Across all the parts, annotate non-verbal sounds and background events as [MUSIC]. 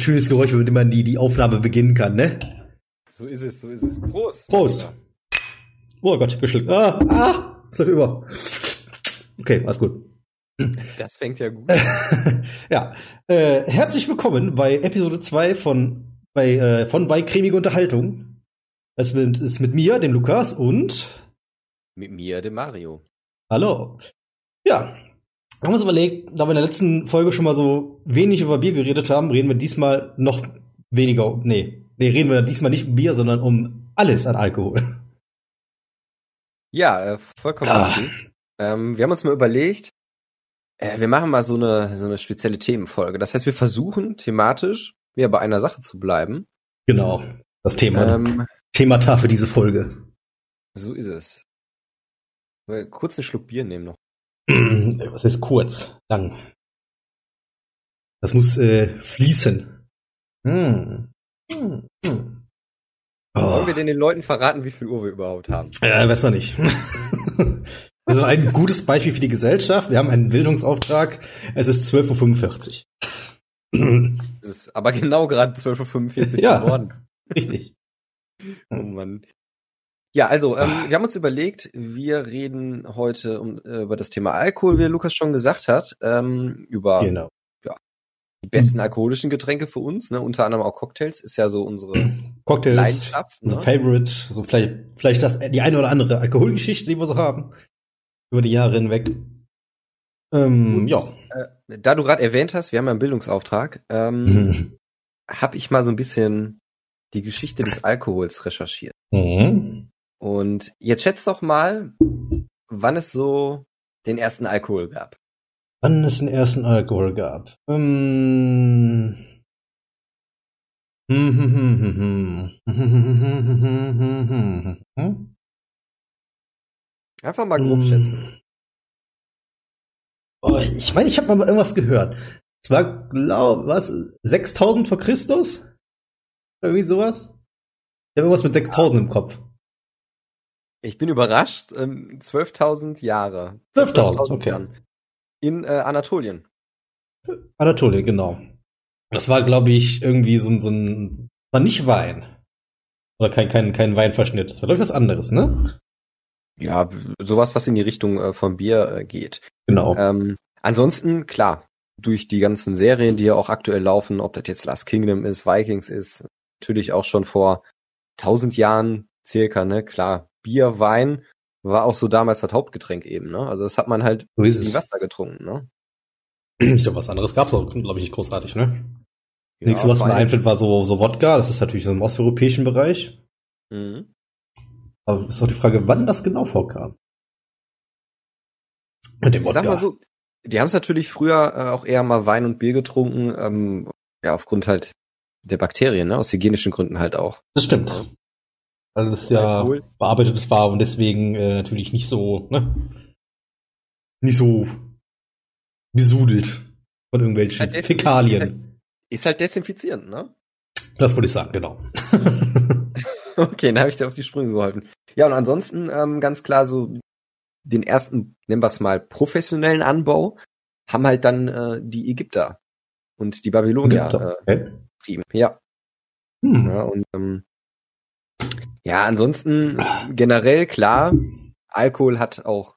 Ein schönes Geräusch, mit dem man die, die Aufnahme beginnen kann, ne? So ist es, so ist es. Prost. Prost. Oh Gott, geschluckt. Ah, ah, ist über. Okay, alles gut. Das fängt ja gut. [LAUGHS] ja, äh, herzlich willkommen bei Episode 2 von bei äh, von bei cremige Unterhaltung. Das ist mit mir, dem Lukas und mit mir, dem Mario. Hallo. Ja, wir haben uns überlegt, da wir in der letzten Folge schon mal so wenig über Bier geredet haben, reden wir diesmal noch weniger. Nee, nee, reden wir diesmal nicht um Bier, sondern um alles an Alkohol. Ja, äh, vollkommen ah. Ähm, wir haben uns mal überlegt, äh, wir machen mal so eine, so eine spezielle Themenfolge. Das heißt, wir versuchen thematisch wieder bei einer Sache zu bleiben. Genau, das Thema. Ähm, Themata für diese Folge. So ist es. Kurz einen Schluck Bier nehmen noch. [CLEARS THROAT] Was ist kurz? Lang. Das muss äh, fließen. Hm. Hm. Hm. Oh. Wollen wir denn den Leuten verraten, wie viel Uhr wir überhaupt haben? Ja, weiß man nicht. [LAUGHS] Wir sind ein gutes Beispiel für die Gesellschaft. Wir haben einen Bildungsauftrag. Es ist 12.45 Uhr. Es ist aber genau gerade 12.45 Uhr ja, geworden. Richtig. Oh Mann. Ja, also ähm, wir haben uns überlegt, wir reden heute um, äh, über das Thema Alkohol, wie Lukas schon gesagt hat, ähm, über genau. ja, die besten alkoholischen Getränke für uns, ne? unter anderem auch Cocktails, ist ja so unsere [CLEARS THROAT] Cocktails, Leidenschaft. Unser ne? Favorite, so vielleicht, vielleicht das, die eine oder andere Alkoholgeschichte, die wir so haben über die Jahre hinweg. Ähm, Und, ja. Äh, da du gerade erwähnt hast, wir haben ja einen Bildungsauftrag, ähm, [LAUGHS] habe ich mal so ein bisschen die Geschichte des Alkohols recherchiert. Mhm. Und jetzt schätzt doch mal, wann es so den ersten Alkohol gab. Wann es den ersten Alkohol gab. Ähm. [LAUGHS] Einfach mal grob schätzen. Hm. Oh, ich meine, ich habe mal irgendwas gehört. Es war, glaub, was, 6000 vor Christus? Irgendwie sowas? Ich habe irgendwas mit 6000 ja. im Kopf. Ich bin überrascht. Ähm, 12.000 Jahre. 12.000, okay. Jahren. In äh, Anatolien. Anatolien, genau. Das war, glaube ich, irgendwie so, so ein, war nicht Wein. Oder kein, kein, kein Weinverschnitt. Das war, glaube ich, was anderes, ne? Ja, sowas, was in die Richtung äh, von Bier äh, geht. Genau. Ähm, ansonsten, klar, durch die ganzen Serien, die ja auch aktuell laufen, ob das jetzt Last Kingdom ist, Vikings ist, natürlich auch schon vor tausend Jahren circa, ne, klar, Bier, Wein war auch so damals das Hauptgetränk eben, ne? Also das hat man halt so wie Wasser getrunken, ne? Ich glaube, was anderes gab's auch, glaube ich, nicht großartig, ne? Ja, Nächste, was mir einfällt, war so, so Wodka, das ist natürlich so im osteuropäischen Bereich. Mhm. Aber ist auch die Frage, wann das genau vorkam. Mit dem Wodka. Sag mal so, die haben es natürlich früher äh, auch eher mal Wein und Bier getrunken, ähm, ja, aufgrund halt der Bakterien, ne? Aus hygienischen Gründen halt auch. Das stimmt. Weil es ja cool. bearbeitetes war und deswegen äh, natürlich nicht so, ne? Nicht so besudelt von irgendwelchen halt Fäkalien. Ist halt desinfizierend, ne? Das wollte ich sagen, genau. [LAUGHS] okay, dann habe ich dir auf die Sprünge geholfen. Ja, und ansonsten ähm, ganz klar so den ersten, nennen wir es mal, professionellen Anbau haben halt dann äh, die Ägypter und die Babylonier Ägypter, äh, okay. Ja. Hm. ja. Und ähm, ja, ansonsten generell klar, Alkohol hat auch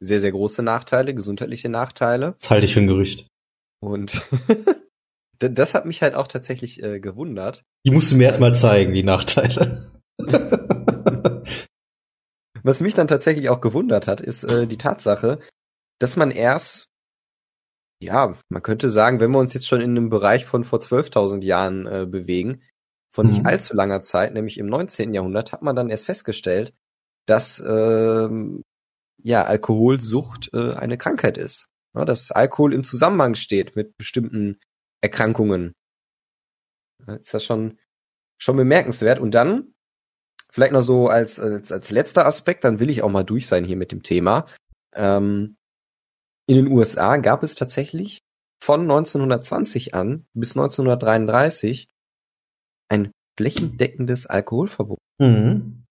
sehr, sehr große Nachteile, gesundheitliche Nachteile. Das halte ich für ein Gerücht. Und [LAUGHS] das hat mich halt auch tatsächlich äh, gewundert. Die musst du mir erstmal zeigen, die Nachteile. [LAUGHS] Was mich dann tatsächlich auch gewundert hat, ist äh, die Tatsache, dass man erst, ja, man könnte sagen, wenn wir uns jetzt schon in einem Bereich von vor 12.000 Jahren äh, bewegen, von mhm. nicht allzu langer Zeit, nämlich im 19. Jahrhundert, hat man dann erst festgestellt, dass ähm, ja Alkoholsucht äh, eine Krankheit ist. Ja, dass Alkohol im Zusammenhang steht mit bestimmten Erkrankungen. ist das schon schon bemerkenswert. Und dann vielleicht noch so als, als als letzter Aspekt, dann will ich auch mal durch sein hier mit dem Thema. Ähm, in den USA gab es tatsächlich von 1920 an bis 1933 ein flächendeckendes Alkoholverbot. Mhm.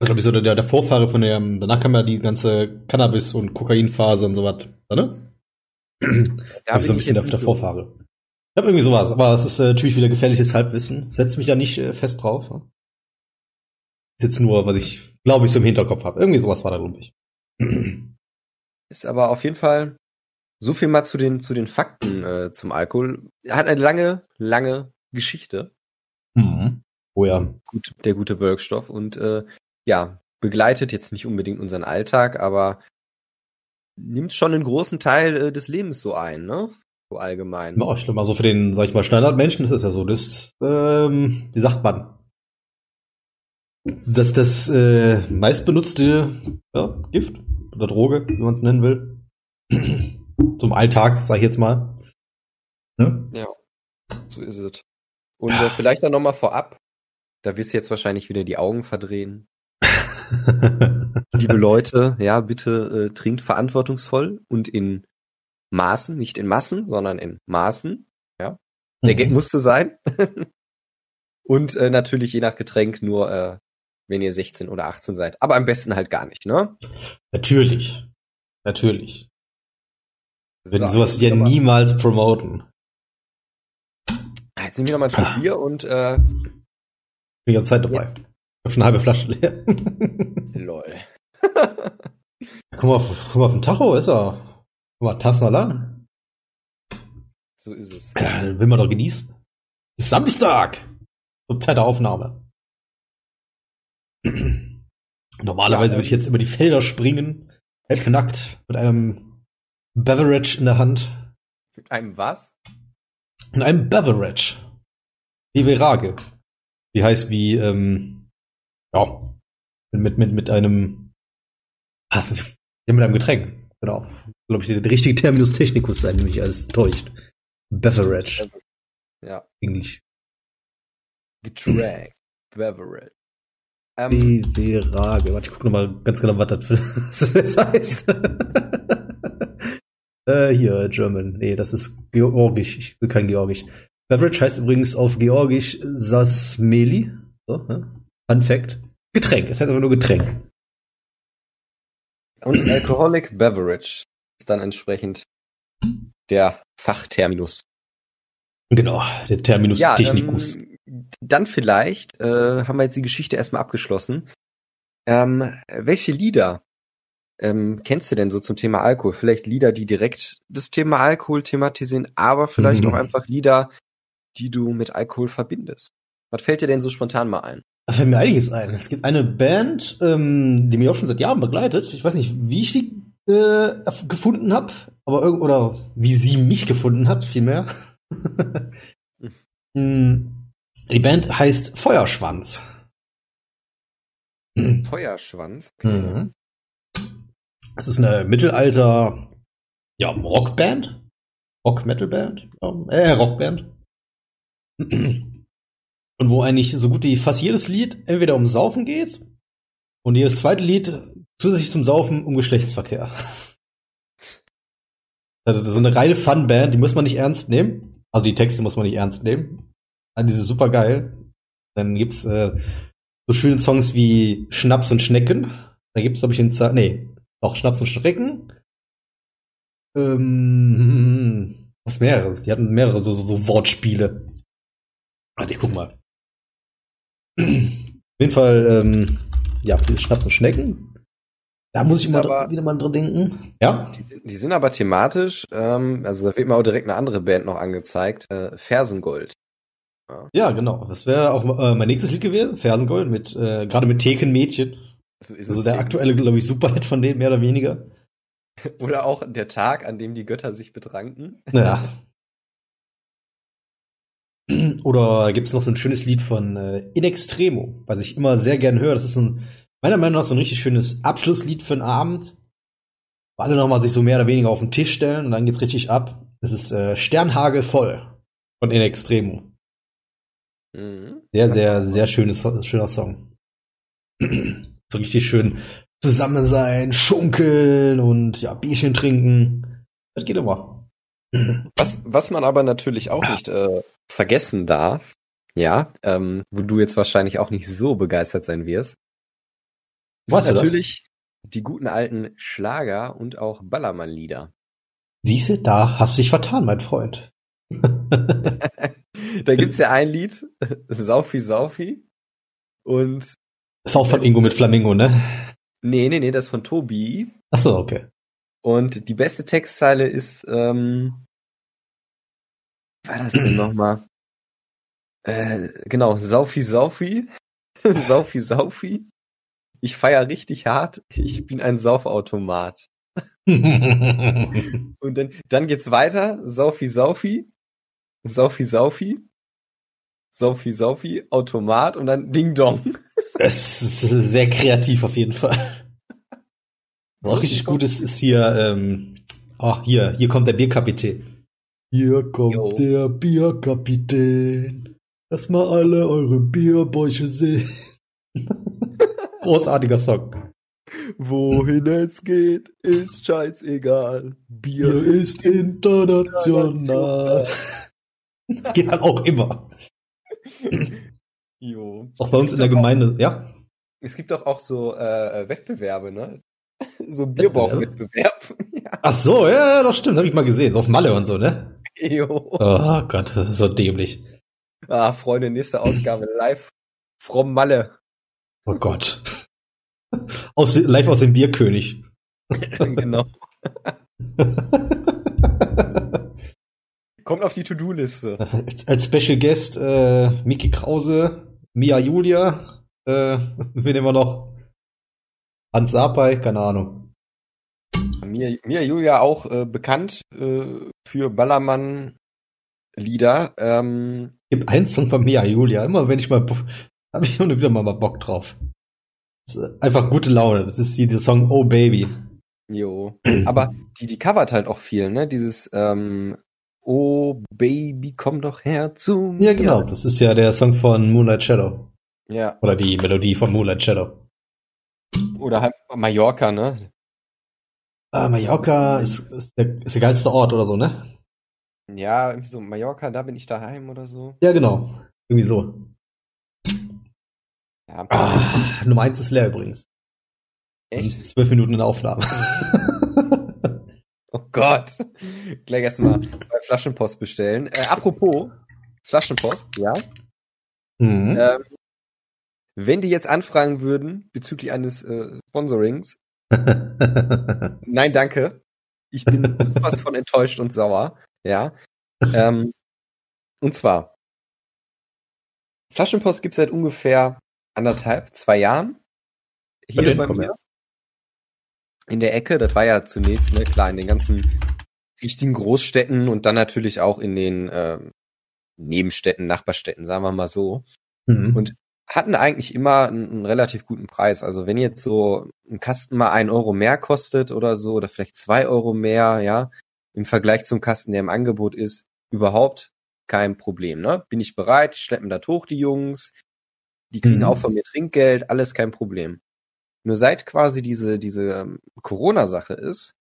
Ich glaube, ich so der, der Vorfahre von der, danach kam ja die ganze Cannabis- und Kokainphase und so was, ne? Da ich so ein bisschen auf der Vorfahre. Ich habe irgendwie sowas, aber es ist äh, natürlich wieder gefährliches Halbwissen. Setz mich da nicht äh, fest drauf. Ne? Ist jetzt nur, was ich, glaube ich, so im Hinterkopf habe. Irgendwie sowas war da, glaube ich. [CLEARS THROAT] Ist aber auf jeden Fall so viel mal zu den, zu den Fakten äh, zum Alkohol. Er hat eine lange, lange Geschichte. Mhm. Oh ja. Gut, der gute Wirkstoff und äh, ja, begleitet jetzt nicht unbedingt unseren Alltag, aber nimmt schon einen großen Teil äh, des Lebens so ein, ne? So allgemein. Ja, ich glaube mal so für den, sag ich mal, Standardmenschen ist es ja so, das, ähm, wie sagt man? Das das äh, meistbenutzte ja, Gift oder Droge, wie man es nennen will. [CLEARS THROAT] Zum Alltag, sag ich jetzt mal. Ne? Ja, so ist es. Und ja. äh, vielleicht dann nochmal vorab, da wirst du jetzt wahrscheinlich wieder die Augen verdrehen. [LAUGHS] Liebe Leute, ja, bitte äh, trinkt verantwortungsvoll und in Maßen, nicht in Massen, sondern in Maßen. Ja, der mhm. Gag musste sein. [LAUGHS] und äh, natürlich je nach Getränk nur, äh, wenn ihr 16 oder 18 seid. Aber am besten halt gar nicht, ne? Natürlich. Natürlich. Wenn so, sowas ja niemals promoten. Jetzt sind wir noch mal ein Stück ah. Bier und äh, bin die ganze Zeit dabei. Ich hab schon eine halbe Flasche leer. [LAUGHS] Lol. guck mal, guck mal auf den Tacho, ist er. Guck mal, Tassen lang. So ist es. Ja, will man doch genießen. Samstag! Zur Zeit der Aufnahme. [CLEARS THROAT] Normalerweise ja, würde ich jetzt über die Felder springen, halbnackt, mit einem Beverage in der Hand. Mit einem was? In einem Beverage. Wie Verage. Wie heißt wie, ähm, ja, mit, mit, mit einem, [LAUGHS] ja, mit einem Getränk. Genau. Glaube ich, der richtige Terminus technicus sein, nämlich als täuscht. Beverage. Ja. Englisch. Getränk. Beverage. Ähm, Beverage. Warte, ich gucke nochmal ganz genau, was das, für, [LAUGHS] das heißt. Äh, hier, German. Nee, das ist Georgisch. Ich will kein Georgisch. Beverage heißt übrigens auf Georgisch Sasmeli. So, ne? Fun Fact. Getränk. Es heißt aber nur Getränk. Und Alcoholic Beverage ist dann entsprechend der Fachterminus. Genau, der Terminus ja, technicus. Ähm, dann vielleicht äh, haben wir jetzt die Geschichte erstmal abgeschlossen. Ähm, welche Lieder ähm, kennst du denn so zum Thema Alkohol? Vielleicht Lieder, die direkt das Thema Alkohol thematisieren, aber vielleicht mhm. auch einfach Lieder, die du mit Alkohol verbindest. Was fällt dir denn so spontan mal ein? Da fällt mir einiges ein. Es gibt eine Band, ähm, die mich auch schon seit Jahren begleitet. Ich weiß nicht, wie ich die äh, gefunden habe, aber irgend oder wie sie mich gefunden hat, vielmehr. [LAUGHS] Hm, die Band heißt Feuerschwanz. Feuerschwanz? Okay. Mhm. Das ist eine Mittelalter, ja, Rockband. Rock-Metal-Band. Äh, Rockband. Und wo eigentlich so gut wie fast jedes Lied entweder um Saufen geht und jedes zweite Lied zusätzlich zum Saufen um Geschlechtsverkehr. Also das ist so eine reine Fun-Band, die muss man nicht ernst nehmen. Also die Texte muss man nicht ernst nehmen. Also die sind super geil. Dann gibt's äh, so schöne Songs wie Schnaps und Schnecken. Da gibt's glaube ich den Z nee, auch Schnaps und Schrecken. Ähm, was mehrere? Die hatten mehrere so, so, so Wortspiele. Warte, ich guck mal. Auf jeden Fall, ähm, ja, dieses Schnaps und Schnecken. Da muss ich mal aber, wieder mal dran denken. Ja. Die, die sind aber thematisch, ähm, also da wird mir auch direkt eine andere Band noch angezeigt, äh, Fersengold. Ja, ja genau. Das wäre auch äh, mein nächstes Lied gewesen, Fersengold, mit äh, gerade mit Thekenmädchen. So ist also der aktuelle, glaube ich, Superhit von denen, mehr oder weniger. [LAUGHS] Oder auch der Tag, an dem die Götter sich betranken. Ja. Oder gibt es noch so ein schönes Lied von äh, In Extremo, was ich immer sehr gern höre. Das ist so ein, meiner Meinung nach so ein richtig schönes Abschlusslied für einen Abend. Wo alle nochmal sich so mehr oder weniger auf den Tisch stellen und dann geht's richtig ab. Das ist äh, Sternhagel voll von In Extremo. Mhm. Sehr, sehr, sehr schönes, schöner Song. So richtig schön zusammen sein, schunkeln und ja, Bierchen trinken. Das geht immer. Was, was man aber natürlich auch nicht äh, vergessen darf, ja, ähm, wo du jetzt wahrscheinlich auch nicht so begeistert sein wirst, was sind natürlich das? die guten alten Schlager und auch Ballermann-Lieder. Siehste, da hast du dich vertan, mein Freund. [LAUGHS] da gibt's ja ein Lied, Saufi Saufi. Und. Ist auch von Ingo mit Flamingo, ne? Nee, nee, nee, das ist von Tobi. Ach so, okay. Und die beste Textzeile ist, ähm, war das denn nochmal? Äh, genau, Saufi Saufi. [LAUGHS] Saufi Saufi. Ich feier richtig hart. Ich bin ein Saufautomat. [LAUGHS] Und dann, dann geht's weiter. Saufi Saufi. Saufi Saufi. Saufi Saufi. Automat und dann Ding Dong. [LAUGHS] Es ist sehr kreativ auf jeden Fall. Was richtig gut ist, ist hier, ähm, oh, hier, hier kommt der Bierkapitän. Hier kommt jo. der Bierkapitän. Lass mal alle eure Bierbäuche sehen. [LAUGHS] Großartiger Song. Wohin es geht, ist scheißegal. Bier, Bier ist international. Das geht halt auch immer. Jo. Auch bei uns in der Gemeinde, auch, ja? Es gibt doch auch so äh, Wettbewerbe, ne? [LAUGHS] So Bierbauchwettbewerb. [LAUGHS] ja. Ach so, ja, das stimmt, habe ich mal gesehen. So auf Malle und so, ne? Jo. Oh Gott, so dämlich. Ah, Freunde, nächste Ausgabe [CLEARS THROAT] live from Malle. Oh Gott. Aus, live aus dem Bierkönig. [LAUGHS] genau. Kommt auf die To-Do-Liste. Als, als, Special Guest äh, Miki Krause, Mia Julia, äh, [LAUGHS] wen nehmen wir noch? Hans Sapai, keine Ahnung. Mia, Mia Julia auch äh, bekannt äh, für Ballermann-Lieder. Ähm, Gibt einen Song von Mia Julia. Immer wenn ich mal, habe ich wieder mal, mal Bock drauf. einfach gute Laune. Das ist die, der Song Oh Baby. Jo. Aber die, die covert halt auch viel, ne? Dieses ähm, Oh Baby, komm doch her zu mir. Ja, genau. Das ist ja der Song von Moonlight Shadow. Ja. Oder die Melodie von Moonlight Shadow. Oder halt Mallorca, ne? Ah, Mallorca ist, ist, der, ist der geilste Ort oder so, ne? Ja, irgendwie so Mallorca, da bin ich daheim oder so. Ja, genau. Irgendwie so. Ja. Ah, Nummer eins ist leer übrigens. Echt? Zwölf Minuten in der Aufnahme. [LAUGHS] Gott. Gleich erstmal bei Flaschenpost bestellen. Äh, apropos Flaschenpost, ja. Mhm. Ähm, wenn die jetzt anfragen würden bezüglich eines äh, Sponsorings, [LAUGHS] nein, danke. Ich bin [LAUGHS] sowas von enttäuscht und sauer. Ja. Ähm, und zwar, Flaschenpost gibt's seit ungefähr anderthalb, zwei Jahren. Hier bei mir. In der Ecke, das war ja zunächst, ne, klar, in den ganzen richtigen Großstädten und dann natürlich auch in den äh, Nebenstädten, Nachbarstädten, sagen wir mal so. Mhm. Und hatten eigentlich immer einen, einen, relativ guten Preis. Also wenn jetzt so ein Kasten mal ein Euro mehr kostet oder so, oder vielleicht zwei Euro mehr, ja, im Vergleich zum Kasten, der im Angebot ist, überhaupt kein Problem. Ne? Bin ich bereit, schleppen das hoch, die Jungs, die kriegen mhm. auch von mir Trinkgeld, alles kein Problem. Nur seit quasi diese, diese ähm, Corona-Sache ist,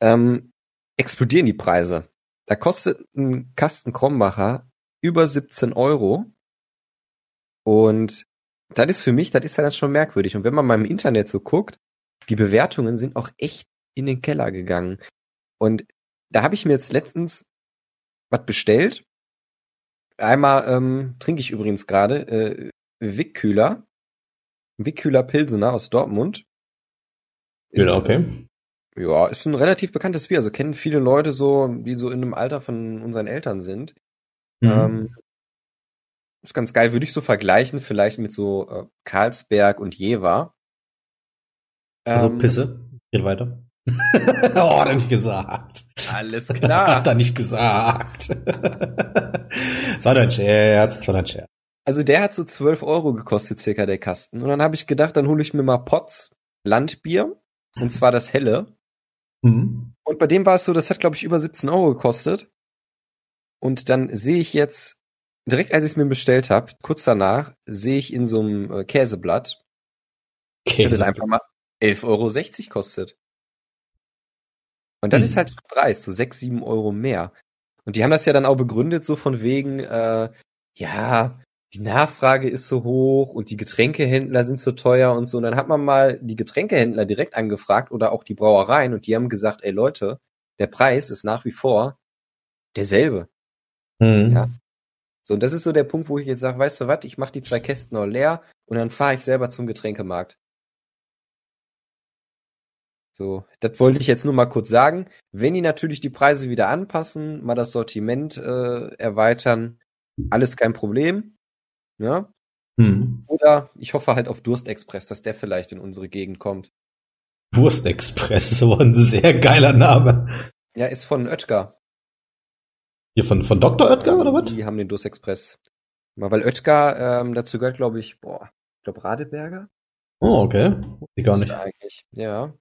ähm, explodieren die Preise. Da kostet ein Kasten Krombacher über 17 Euro und das ist für mich, das ist ja dann schon merkwürdig. Und wenn man mal im Internet so guckt, die Bewertungen sind auch echt in den Keller gegangen. Und da habe ich mir jetzt letztens was bestellt. Einmal ähm, trinke ich übrigens gerade äh, Wickkühler. Wickkühler Pilsener aus Dortmund. Ist, ja, okay. Ja, ist ein relativ bekanntes Bier. Also kennen viele Leute so, die so in einem Alter von unseren Eltern sind. Mhm. Ähm, ist ganz geil, würde ich so vergleichen, vielleicht mit so äh, Karlsberg und Jever. Also ähm, Pisse. Geht weiter. [LAUGHS] oh, hat er nicht gesagt. Alles [LAUGHS] klar. hat er nicht gesagt. [LAUGHS] das war dein Scherz, das war dein Scherz. Also der hat so 12 Euro gekostet, circa der Kasten. Und dann habe ich gedacht, dann hole ich mir mal Potts Landbier. Und zwar das helle. Mhm. Und bei dem war es so, das hat, glaube ich, über 17 Euro gekostet. Und dann sehe ich jetzt direkt als ich es mir bestellt habe, kurz danach, sehe ich in so einem äh, Käseblatt, Käse. das einfach mal 11,60 Euro kostet. Und dann hm. ist halt Preis, so 6, 7 Euro mehr. Und die haben das ja dann auch begründet, so von wegen, äh, ja, die Nachfrage ist so hoch und die Getränkehändler sind so teuer und so. Und dann hat man mal die Getränkehändler direkt angefragt oder auch die Brauereien und die haben gesagt, ey Leute, der Preis ist nach wie vor derselbe. Mhm. Ja. So, und das ist so der Punkt, wo ich jetzt sage, weißt du was, ich mache die zwei Kästen noch leer und dann fahre ich selber zum Getränkemarkt. So, das wollte ich jetzt nur mal kurz sagen. Wenn die natürlich die Preise wieder anpassen, mal das Sortiment äh, erweitern, alles kein Problem. Ja? Mhm. Oder ich hoffe halt auf Durstexpress, dass der vielleicht in unsere Gegend kommt. Wurstexpress ist aber ein sehr geiler Name. Ja, ist von Oetker. Hier von, von Dr. Oetker oder was? Die haben den Durstexpress. Weil Oetker ähm, dazu gehört, glaube ich, boah, ich glaube Radeberger. Oh, okay. Ich gar nicht. Eigentlich. Ja.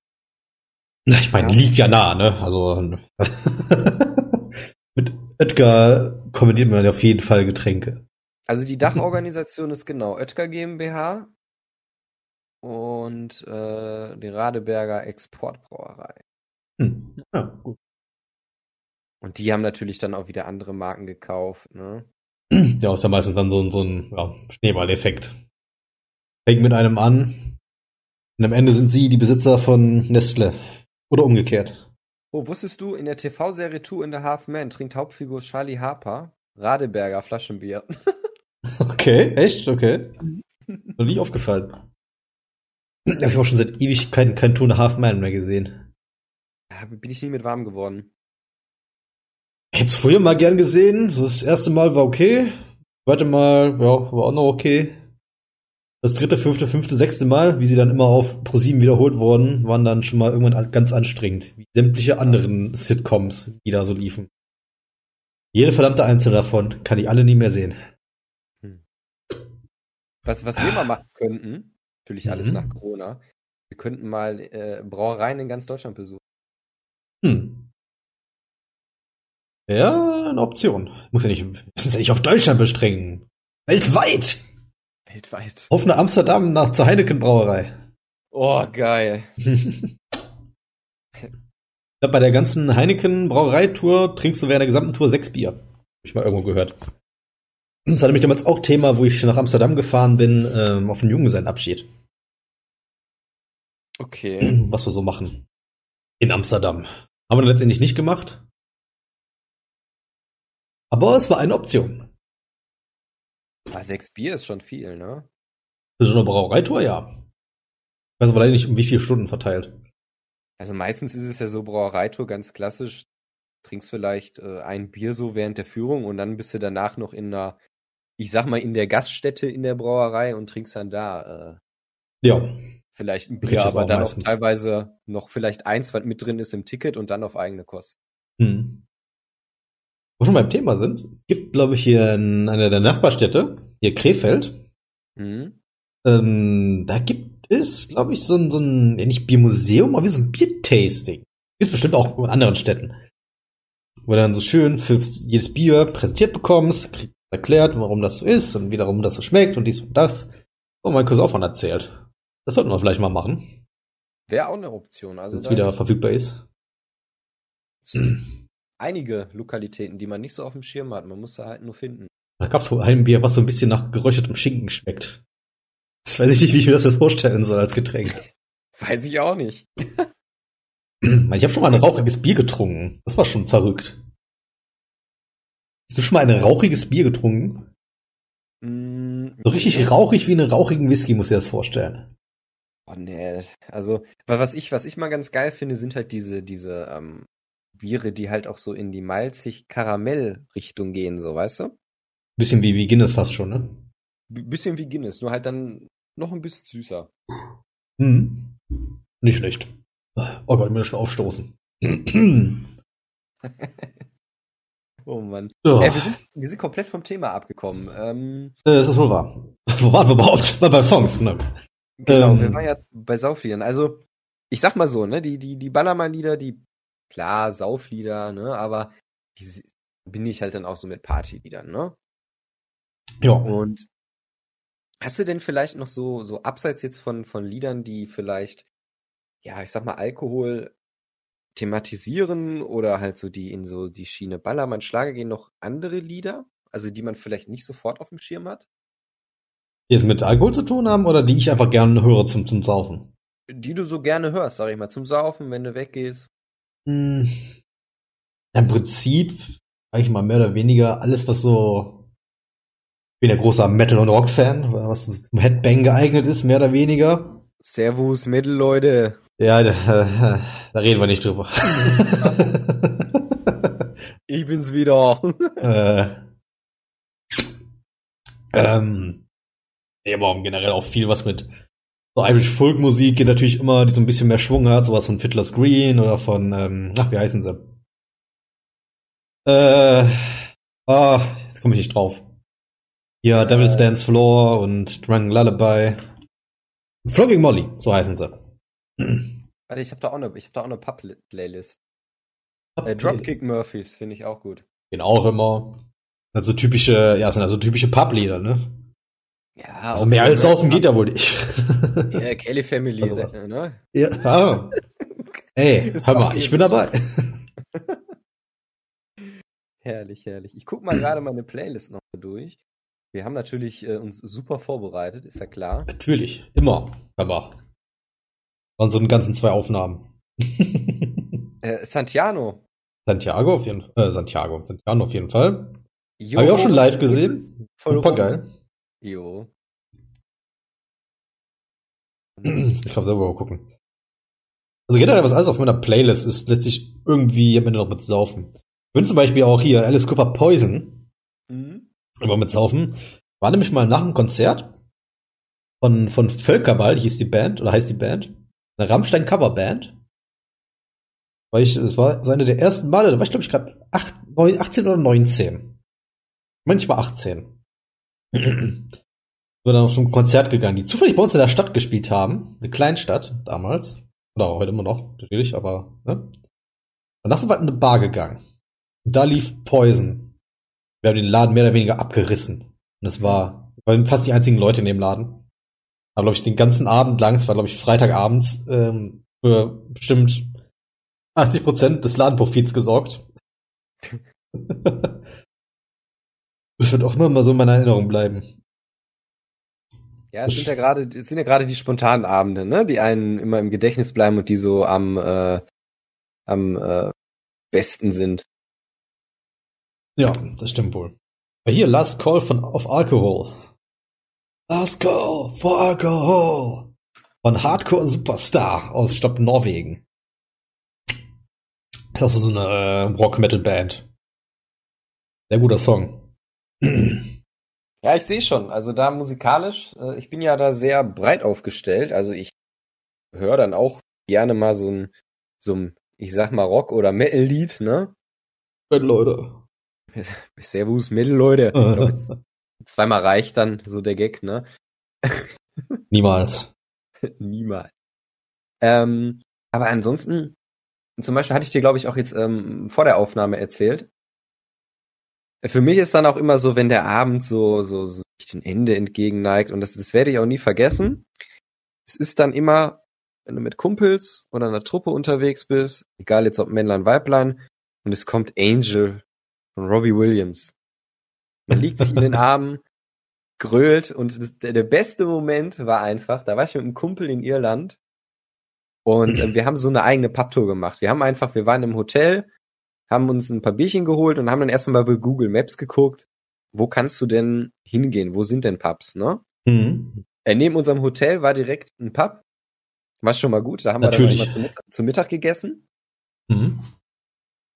Na, ich meine, Ja. liegt ja nah, ne? Also [LAUGHS] mit Oetker kommentiert man auf jeden Fall Getränke. Also die Dachorganisation ist genau Oetker GmbH und äh, die Radeberger Exportbrauerei. Hm. Ja, gut. Und die haben natürlich dann auch wieder andere Marken gekauft, ne? Ja, ist ja meistens dann so, ein- so ein ja, Schneeballeffekt. Fängt mit einem an und am Ende sind sie die Besitzer von Nestle. Oder umgekehrt. Oh, wusstest du, in der TV-Serie Two in the Half Men trinkt Hauptfigur Charlie Harper Radeberger Flaschenbier. [LAUGHS] Okay, echt? Okay. Noch nie aufgefallen. Hab ich auch schon seit Ewigkeiten kein Two and a Half Man mehr gesehen. Ja, bin ich nie mit warm geworden. Ich hab's früher mal gern gesehen. So das erste Mal war okay. Zweite Mal, ja, war auch noch okay. Das dritte, fünfte, fünfte, sechste Mal, wie sie dann immer auf ProSieben wiederholt wurden, waren dann schon mal irgendwann an- ganz anstrengend. Wie sämtliche anderen Sitcoms, die da so liefen. Jede verdammte einzelne davon kann ich alle nie mehr sehen. Was, was wir mal machen könnten, natürlich alles Mhm. nach Corona, wir könnten mal äh, Brauereien in ganz Deutschland besuchen. Hm. Ja, eine Option. Muss ja nicht, müssen ja nicht auf Deutschland bestrengen. Weltweit! Weltweit. Auf nach Amsterdam, nach zur Heineken Brauerei. Oh, geil. [LAUGHS] ich glaube, bei der ganzen Heineken Brauereitour trinkst du während der gesamten Tour sechs Bier. Hab ich mal irgendwo gehört. Das war nämlich damals auch Thema, wo ich nach Amsterdam gefahren bin, ähm, auf den Junggesellenabschied. Okay. [CLEARS THROAT] Was wir so machen. In Amsterdam. Haben wir dann letztendlich nicht gemacht. Aber es war eine Option. Aber sechs Bier ist schon viel, ne? Für so eine Brauereitour, ja. Ich weiß aber leider nicht, um wie viele Stunden verteilt. Also meistens ist es ja so Brauereitour ganz klassisch. Trinkst vielleicht äh, ein Bier so während der Führung und dann bist du danach noch in einer, ich sag mal, in der Gaststätte in der Brauerei und trinkst dann da äh, Ja. vielleicht ein Krieg Bier, ich das aber dann meistens. auch teilweise noch vielleicht eins, was mit drin ist im Ticket und dann auf eigene Kosten. Hm. Wo wir schon beim Thema sind, es gibt, glaube ich, hier in einer der Nachbarstädte, hier Krefeld, Mhm. ähm, da gibt es, glaube ich, so ein, so ein, nicht Biermuseum, aber wie so ein Biertasting. Gibt bestimmt auch in anderen Städten. Wo du dann so schön für jedes Bier präsentiert bekommst, kriegst erklärt, warum das so ist und wiederum das so schmeckt und dies und das. Und mein Cousin auch von erzählt. Das sollten wir vielleicht mal machen, Wäre auch eine Option. Also wenn es da wieder verfügbar ist. einige Lokalitäten, die man nicht so auf dem Schirm hat. Man muss sie halt nur finden. Da gab es wohl ein Bier, was so ein bisschen nach geräuchertem Schinken schmeckt. Das weiß ich nicht, wie ich mir das jetzt vorstellen soll als Getränk. [LAUGHS] Weiß ich auch nicht. Ich habe schon mal ein rauchiges Bier getrunken. Das war schon verrückt. Hast du schon mal ein rauchiges Bier getrunken? Mm, So richtig rauchig wie einen rauchigen Whisky, muss ich das vorstellen. Oh nee, also wa- was ich was ich mal ganz geil finde, sind halt diese diese ähm, Biere, die halt auch so in die malzig Karamell Richtung gehen, so weißt du? Bisschen wie, wie Guinness fast schon, ne? B bisschen wie Guinness, nur halt dann noch ein bisschen süßer. Hm. Nicht schlecht. Oh Gott, ich muss schon aufstoßen. [LAUGHS] [CLEARS THROAT] Oh Mann. oh, Äh, wir sind wir sind komplett vom Thema abgekommen. Ähm, äh, das ist wohl wahr. [LAUGHS] Wo waren wir überhaupt? War [LAUGHS] bei Songs, genau. genau, Ähm. wir waren ja bei Saufliedern. Also ich sag mal so, ne, die die die Ballermann-Lieder, die klar Sauflieder, ne, aber die bin ich halt dann auch so mit Partyliedern, ne? Ja. Und hast du denn vielleicht noch so, so abseits jetzt von, von Liedern, die vielleicht, ja, ich sag mal, Alkohol thematisieren oder halt so die in so die Schiene Ballermann Schlager gehen, noch andere Lieder? Also die man vielleicht nicht sofort auf dem Schirm hat? Die es mit Alkohol zu tun haben oder die ich einfach gerne höre zum, zum Saufen? Die du so gerne hörst, sag ich mal, zum Saufen, wenn du weggehst. Hm. Im Prinzip eigentlich mal mehr oder weniger alles, was so. Ich bin ja großer Metal- und Rock-Fan, was zum Headbang geeignet ist, mehr oder weniger. Servus, Mittelleute. Ja, da, [LAUGHS] da reden wir nicht drüber. [LAUGHS] ich bin's wieder. [LAUGHS] äh, ähm, ja, aber generell auch viel was mit so Irish Folk Musik geht natürlich immer, die so ein bisschen mehr Schwung hat, sowas von Fiddler's Green oder von, ähm, ach, wie heißen sie? Äh, ah, jetzt komme ich nicht drauf. Ja, äh, Devil's Dance Floor und Drunken Lullaby. Flogging Molly, so heißen sie. Warte, ich habe da auch eine, ich habe da auch eine Pub-Playlist. Pub äh, Dropkick Murphys finde ich auch gut. Den auch immer. Also typische, ja, sind also typische Pub-Lieder, ne? Ja, also mehr als saufen geht ja wohl nicht. Ja, Kelly Family, also ne? Ja, ah. [LAUGHS] Ey, hör mal, ich bin dabei. [LAUGHS] herrlich, herrlich. Ich guck mal gerade meine Playlist noch durch. Wir haben natürlich äh, uns super vorbereitet, ist ja klar. Natürlich, immer. Aber waren so einen ganzen zwei Aufnahmen. [LAUGHS] äh, Santiano. Santiago auf jeden Fall. Äh, Santiago, Santiano auf jeden Fall. Jo, Habe ich auch schon live gesehen. Voll Super geil. Jo. Ich kann selber mal gucken. Also generell, was alles auf meiner Playlist ist, letztlich irgendwie am Ende noch mit Saufen. Ich bin zum Beispiel auch hier Alice Cooper Poison. Mhm. Immer mit Saufen. War nämlich mal nach einem Konzert von, von Völkerball, hieß die Band, oder heißt die Band. Eine Rammstein Coverband. Weil ich, es war eine der ersten Male, da war ich glaube ich gerade 18 oder 19. Manchmal 18. Wir dann auf so ein Konzert gegangen, die zufällig bei uns in der Stadt gespielt haben. Eine Kleinstadt damals. Oder heute immer noch, natürlich, aber, ne? Danach sind wir in eine Bar gegangen. Da lief Poison. Wir haben den Laden mehr oder weniger abgerissen. Und es war, wir waren fast die einzigen Leute in dem Laden. Aber glaube ich den ganzen Abend lang, es war glaube ich Freitagabends, ähm, für bestimmt 80 Prozent des Ladenprofits gesorgt. [LAUGHS] Das wird auch immer mal so in meiner Erinnerung bleiben. Ja, es sind ja gerade, es sind ja gerade die spontanen Abende, ne, die einen immer im Gedächtnis bleiben und die so am, äh, am äh, besten sind. Ja, das stimmt wohl. Hier, Last Call von of Alcohol. Call for Alcohol. Von Hardcore Superstar aus Stadt Norwegen. Das ist so eine äh, Rock-Metal-Band. Sehr guter Song. Ja, ich sehe schon. Also da musikalisch, äh, ich bin ja da sehr breit aufgestellt. Also ich höre dann auch gerne mal so ein, so ein, ich sag mal Rock- oder Metal-Lied, ne? Metal-Leute. [LAUGHS] Servus, Metal-Leute. [LAUGHS] zweimal reicht dann so der Gag, ne? [LAUGHS] Niemals. Niemals. Ähm, aber ansonsten, zum Beispiel hatte ich dir, glaube ich, auch jetzt ähm, vor der Aufnahme erzählt, für mich ist dann auch immer so, wenn der Abend so, so, so dem Ende entgegenneigt und das, das werde ich auch nie vergessen. Es ist dann immer, wenn du mit Kumpels oder einer Truppe unterwegs bist, egal jetzt ob Männlein, Weiblein, und es kommt Angel von Robbie Williams. Man liegt sich in den [LAUGHS] Armen, grölt und das, der, der beste Moment war einfach, da war ich mit einem Kumpel in Irland und äh, wir haben so eine eigene Pubtour gemacht. Wir haben einfach, wir waren im Hotel, haben uns ein paar Bierchen geholt und haben dann erstmal bei Google Maps geguckt, wo kannst du denn hingehen? Wo sind denn Pubs, ne? Mhm. Äh, neben unserem Hotel war direkt ein Pub. War schon mal gut. Da haben Natürlich. wir dann immer zum Mittag, zum Mittag gegessen. Mhm.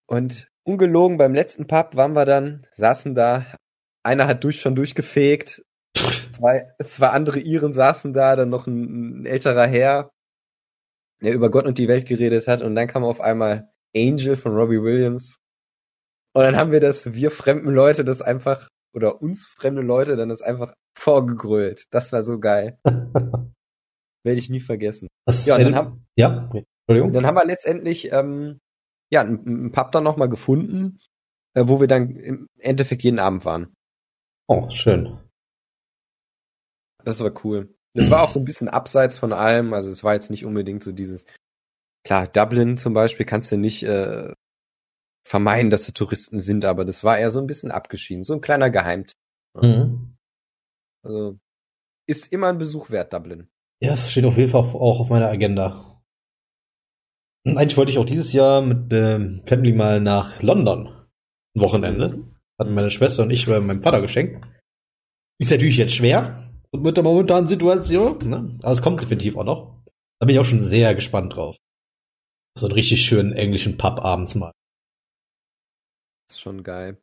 Und ungelogen beim letzten Pub waren wir dann, saßen da, einer hat durch schon durchgefegt, zwei, zwei andere Iren saßen da, dann noch ein, ein älterer Herr, der über Gott und die Welt geredet hat und dann kam auf einmal Angel von Robbie Williams. Und dann haben wir das, wir fremden Leute, das einfach, oder uns fremde Leute, dann das einfach vorgegrölt. Das war so geil. [LAUGHS] Werde ich nie vergessen. Das ja, dann haben, ja, Entschuldigung. Dann haben wir letztendlich, ähm, ja, einen Pub dann nochmal gefunden, äh, wo wir dann im Endeffekt jeden Abend waren. Oh, schön. Das war cool. Das war auch so ein bisschen abseits von allem, also es war jetzt nicht unbedingt so dieses Klar, Dublin zum Beispiel kannst du nicht äh, vermeiden, dass da Touristen sind, aber das war eher so ein bisschen abgeschieden, so ein kleiner Geheimtipp. Mhm. Also ist immer ein Besuch wert, Dublin. Ja, es steht auf jeden Fall auch auf meiner Agenda. Eigentlich wollte ich auch dieses Jahr mit ähm, Family mal nach London. Wochenende. Hatten meine Schwester und ich meinem Vater geschenkt. Ist natürlich jetzt schwer mit der momentanen Situation, ne? aber es kommt definitiv auch noch. Da bin ich auch schon sehr gespannt drauf. So einen richtig schönen englischen Pub abends mal. Das ist schon geil.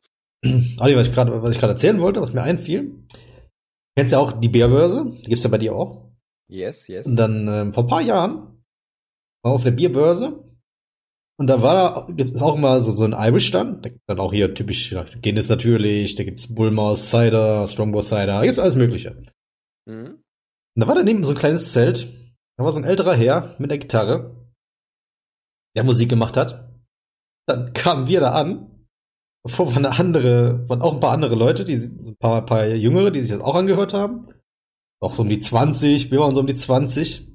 Ali, was ich gerade, was ich gerade erzählen wollte, was mir einfiel. Kennst ja auch die Bierbörse? Die gibt's ja bei dir auch. Yes, yes. Und dann ähm, vor ein paar Jahren war auf der Bierbörse und da war da gibt es auch immer so, so ein Irish-Stand. Da gibt dann auch hier typisch ja, Guinness natürlich, da gibt's Bullmaus, Cider, Strongbow Cider, da gibt's alles Mögliche. Mhm. Und da war daneben so ein kleines Zelt. Da war so ein älterer Herr mit der Gitarre, der Musik gemacht hat. Dann kamen wir da an. Bevor waren eine andere, waren auch ein paar andere Leute, die ein paar, ein paar Jüngere, die sich das auch angehört haben. Auch so um die 20, wir waren so um die 20.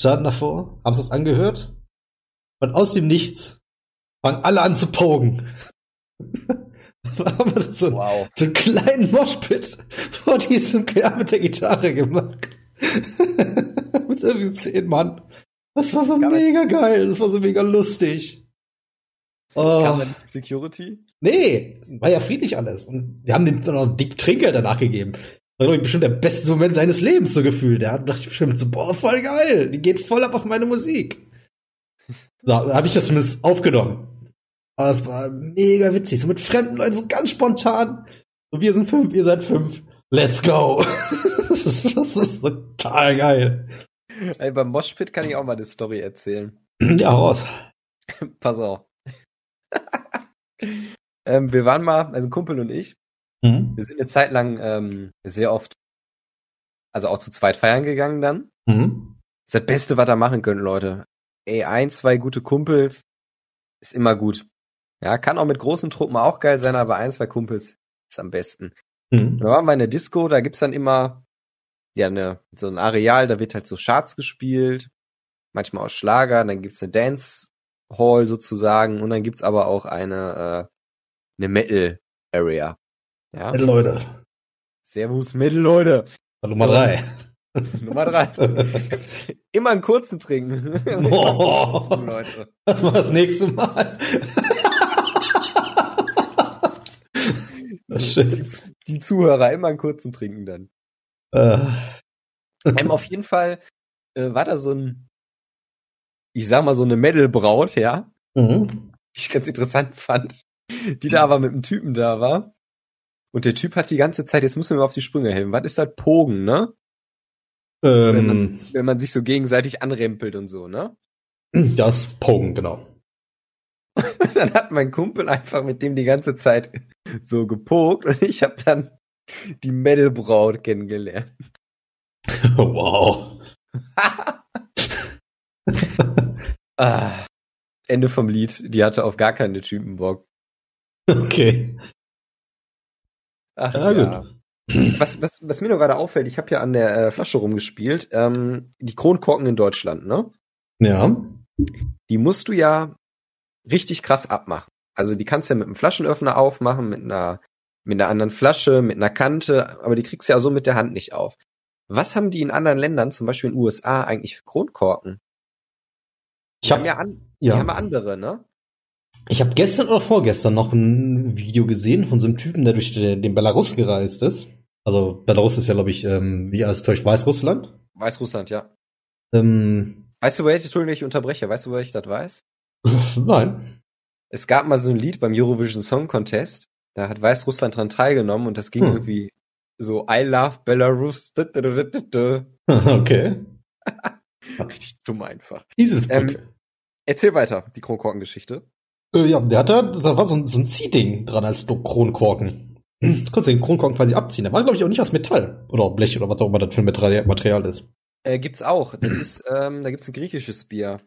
Standen davor, haben sich das angehört. Und aus dem Nichts fangen alle an zu pogen. [LAUGHS] da haben wir so, Wow. so einen kleinen Moshpit vor diesem Kerl mit der Gitarre gemacht. [LAUGHS] mit irgendwie zehn Mann. Das war so man- mega geil, das war so mega lustig. Oh. Kam nicht die Security? Nee, war ja friedlich alles. Und wir haben dann noch einen dick Trinkgeld danach gegeben. Das war, glaube ich, bestimmt der beste Moment seines Lebens, so gefühlt. Der hat dachte ich bestimmt so, boah, voll geil. Die geht voll ab auf meine Musik. So, da habe ich das zumindest aufgenommen. Aber es war mega witzig. So mit fremden Leuten, so ganz spontan. So, wir sind fünf, ihr seid fünf. Let's go. [LAUGHS] das, ist, das ist total geil. Ey, beim Moshpit kann ich auch mal eine Story erzählen. [CLEARS THROAT] Ja, raus. [LAUGHS] Pass auf. [LAUGHS] ähm, wir waren mal, also ein Kumpel und ich, Mhm. wir sind eine Zeit lang ähm, sehr oft, also auch zu zweit feiern gegangen dann. Mhm. Das ist das Beste, was ihr machen könnt, Leute. Ey, ein, zwei gute Kumpels ist immer gut. Ja, kann auch mit großen Truppen auch geil sein, aber ein, zwei Kumpels ist am besten. Mhm. Da waren wir in der Disco, da gibt's dann immer ja ne, so ein Areal, da wird halt so Charts gespielt, manchmal auch Schlager, dann gibt's eine Dance Hall sozusagen und dann gibt's aber auch eine äh, eine Metal Area. Ja, Leute. Servus Metal Leute. Nummer drei. [LAUGHS] Nummer drei. Immer einen kurzen trinken. [LAUGHS] Boah. Leute. Das war das nächste Mal. das schön. Die Zuhörer immer einen kurzen trinken dann. Äh, Ähm, auf jeden Fall äh, war da so ein, ich sag mal so eine Metal-Braut, ja, mhm. die ich ganz interessant fand, die da aber mit einem Typen da war. Und der Typ hat die ganze Zeit, jetzt müssen wir mal auf die Sprünge helfen. Was ist das Pogen, ne? Wenn ähm, man, wenn man sich so gegenseitig anrempelt und so, ne? das Pogen, genau. [LAUGHS] Dann hat mein Kumpel einfach mit dem die ganze Zeit so gepokt und ich habe dann die Metal-Braut kennengelernt. [LAUGHS] wow. [LAUGHS] Ah, Ende vom Lied. Die hatte auf gar keine Typen Bock. Okay. Ach Ja, ja. gut. Was, was, was mir nur gerade auffällt, ich habe ja an der äh, Flasche rumgespielt, ähm, die Kronkorken in Deutschland, ne? Ja. Die musst du ja richtig krass abmachen. Also die kannst du ja mit einem Flaschenöffner aufmachen, mit einer, mit einer anderen Flasche, mit einer Kante, aber die kriegst du ja so mit der Hand nicht auf. Was haben die in anderen Ländern, zum Beispiel in den USA, eigentlich für Kronkorken? Ich Die haben habe ja, an, ja. die haben ja andere, ne? Ich hab gestern oder vorgestern noch ein Video gesehen von so einem Typen, der durch den, Belarus gereist ist. Also Belarus ist ja, glaube ich, ähm, wie alles täuscht, Weißrussland. Weißrussland, ja. Ähm, Weißt du, woher ich, Entschuldigung, ich unterbreche, weißt du, woher ich das weiß? [LAUGHS] nein. Es gab mal so ein Lied beim Eurovision Song Contest, da hat Weißrussland dran teilgenommen und das ging Hm. irgendwie so I love Belarus. [LAUGHS] okay. [LAUGHS] Richtig dumm einfach. Eselsbrücke. Erzähl weiter, die Kronkorken-Geschichte. Äh, ja, der hat da, da war so ein, so ein Ziehding dran als Kronkorken. [CLEARS THROAT] Du konntest den Kronkorken quasi abziehen. Der war, glaube ich, auch nicht aus Metall. Oder Blech oder was auch immer das für ein Material, Material ist. Äh, gibt's auch. Das ist, [CLEARS THROAT] ähm, da gibt's ein griechisches Bier.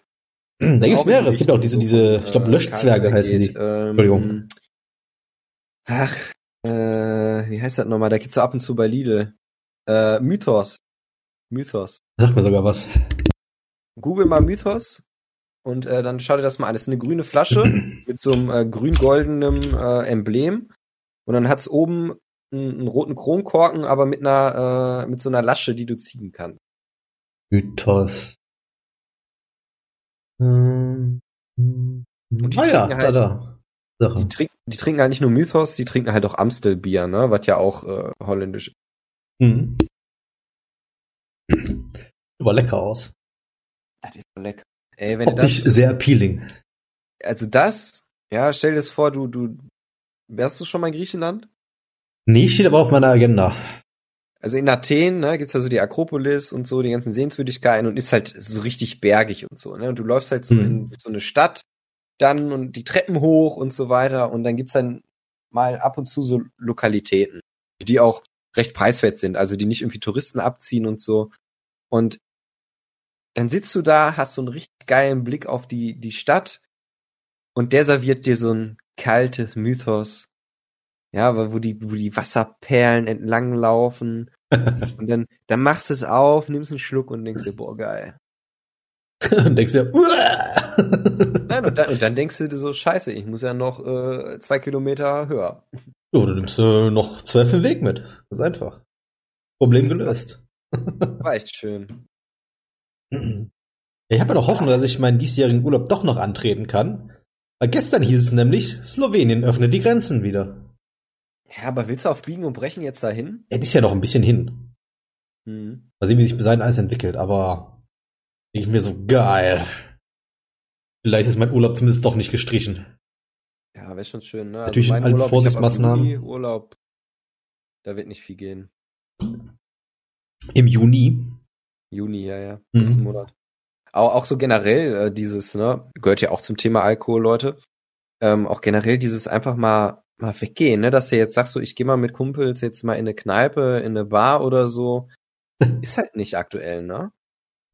Da gibt es Auch mehrere. Es gibt auch diese, diese, von, ich glaube, äh, Löschzwerge heißen die. Ähm, Entschuldigung. Ach, äh, wie heißt das nochmal? Da gibt's so ab und zu bei Lidl. Äh, Mythos. Mythos. Sagt mir sogar was. Google mal Mythos und äh, dann schau dir das mal an. Das ist eine grüne Flasche [CLEARS THROAT] mit so einem äh, grün-goldenen äh, Emblem und dann hat's oben einen, einen roten Kronkorken, aber mit einer äh, mit so einer Lasche, die du ziehen kannst. Mythos. Ähm, die ah ja, trinken da, halt- da. Sache. Die, trink, die trinken halt nicht nur Mythos, die trinken halt auch Amstelbier, ne, was ja auch äh, holländisch. Mhm. War lecker aus. Das ist so lecker. Ey, wenn du Optisch das, sehr appealing. also das, ja, stell dir das vor, du, du, wärst du schon mal in Griechenland? Nee, steht aber auf meiner Agenda. Also in Athen, ne, gibt's ja so die Akropolis und so, die ganzen Sehenswürdigkeiten und ist halt so richtig bergig und so, ne, und du läufst halt so Mhm. in so eine Stadt dann und die Treppen hoch und so weiter und dann gibt's dann mal ab und zu so Lokalitäten, die auch recht preiswert sind, also die nicht irgendwie Touristen abziehen und so. Und dann sitzt du da, hast so einen richtig geilen Blick auf die, die Stadt und der serviert dir so ein kaltes Mythos. Ja, wo die, wo die Wasserperlen entlang laufen. [LAUGHS] Und dann, dann machst du es auf, nimmst einen Schluck und denkst dir, boah, geil. [LAUGHS] Und denkst dir! [LAUGHS] Nein, und dann, und dann denkst du dir so, scheiße, ich muss ja noch äh, zwei Kilometer höher. Jo, du nimmst äh, noch zwölf im Weg mit. Das ist einfach. Problem gelöst. War echt schön. Ich habe ja noch Hoffnung, dass ich meinen diesjährigen Urlaub doch noch antreten kann. Weil gestern hieß es nämlich, Slowenien öffnet die Grenzen wieder. Ja, aber willst du auf Biegen und Brechen jetzt dahin? Es ist ja noch ein bisschen hin. Hm. Mal sehen, wie sich bis dahin alles entwickelt, aber denke ich mir so, geil. Vielleicht ist mein Urlaub zumindest doch nicht gestrichen. Ja, wäre schon schön, ne? Natürlich mein in allen Urlaub, ab Vorsichtsmaßnahmen. Juni Urlaub, da wird nicht viel gehen. Im Juni. Juni, ja, ja. Mhm. Nächsten Monat. Auch, auch so generell äh, dieses, ne, gehört ja auch zum Thema Alkohol, Leute. Ähm, auch generell dieses einfach mal mal weggehen, ne, dass du jetzt sagst so, ich gehe mal mit Kumpels jetzt mal in eine Kneipe, in eine Bar oder so, [LAUGHS] ist halt nicht aktuell, ne?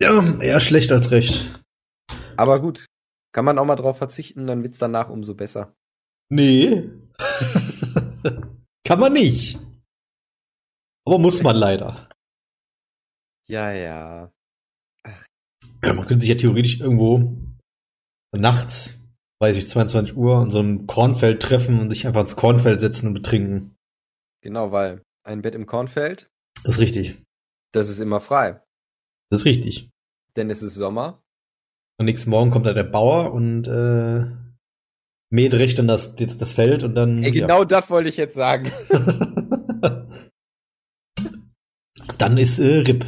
Ja, eher schlecht als recht. Aber gut, kann man auch mal drauf verzichten, dann wird's danach umso besser. Nee. [LAUGHS] Kann man nicht. Aber muss man leider. Ja, ja. Ja, man könnte sich ja theoretisch irgendwo nachts, weiß ich, 22 Uhr an so einem Kornfeld treffen und sich einfach ins Kornfeld setzen und betrinken. Genau, weil ein Bett im Kornfeld, Das ist richtig. das ist immer frei. Das ist richtig. Denn es ist Sommer. Am nächsten Morgen kommt da der Bauer und äh, mäht recht dann das, das, das Feld und dann. Ey, genau das wollte ich jetzt sagen. Ja. [LAUGHS] dann ist äh, RIP.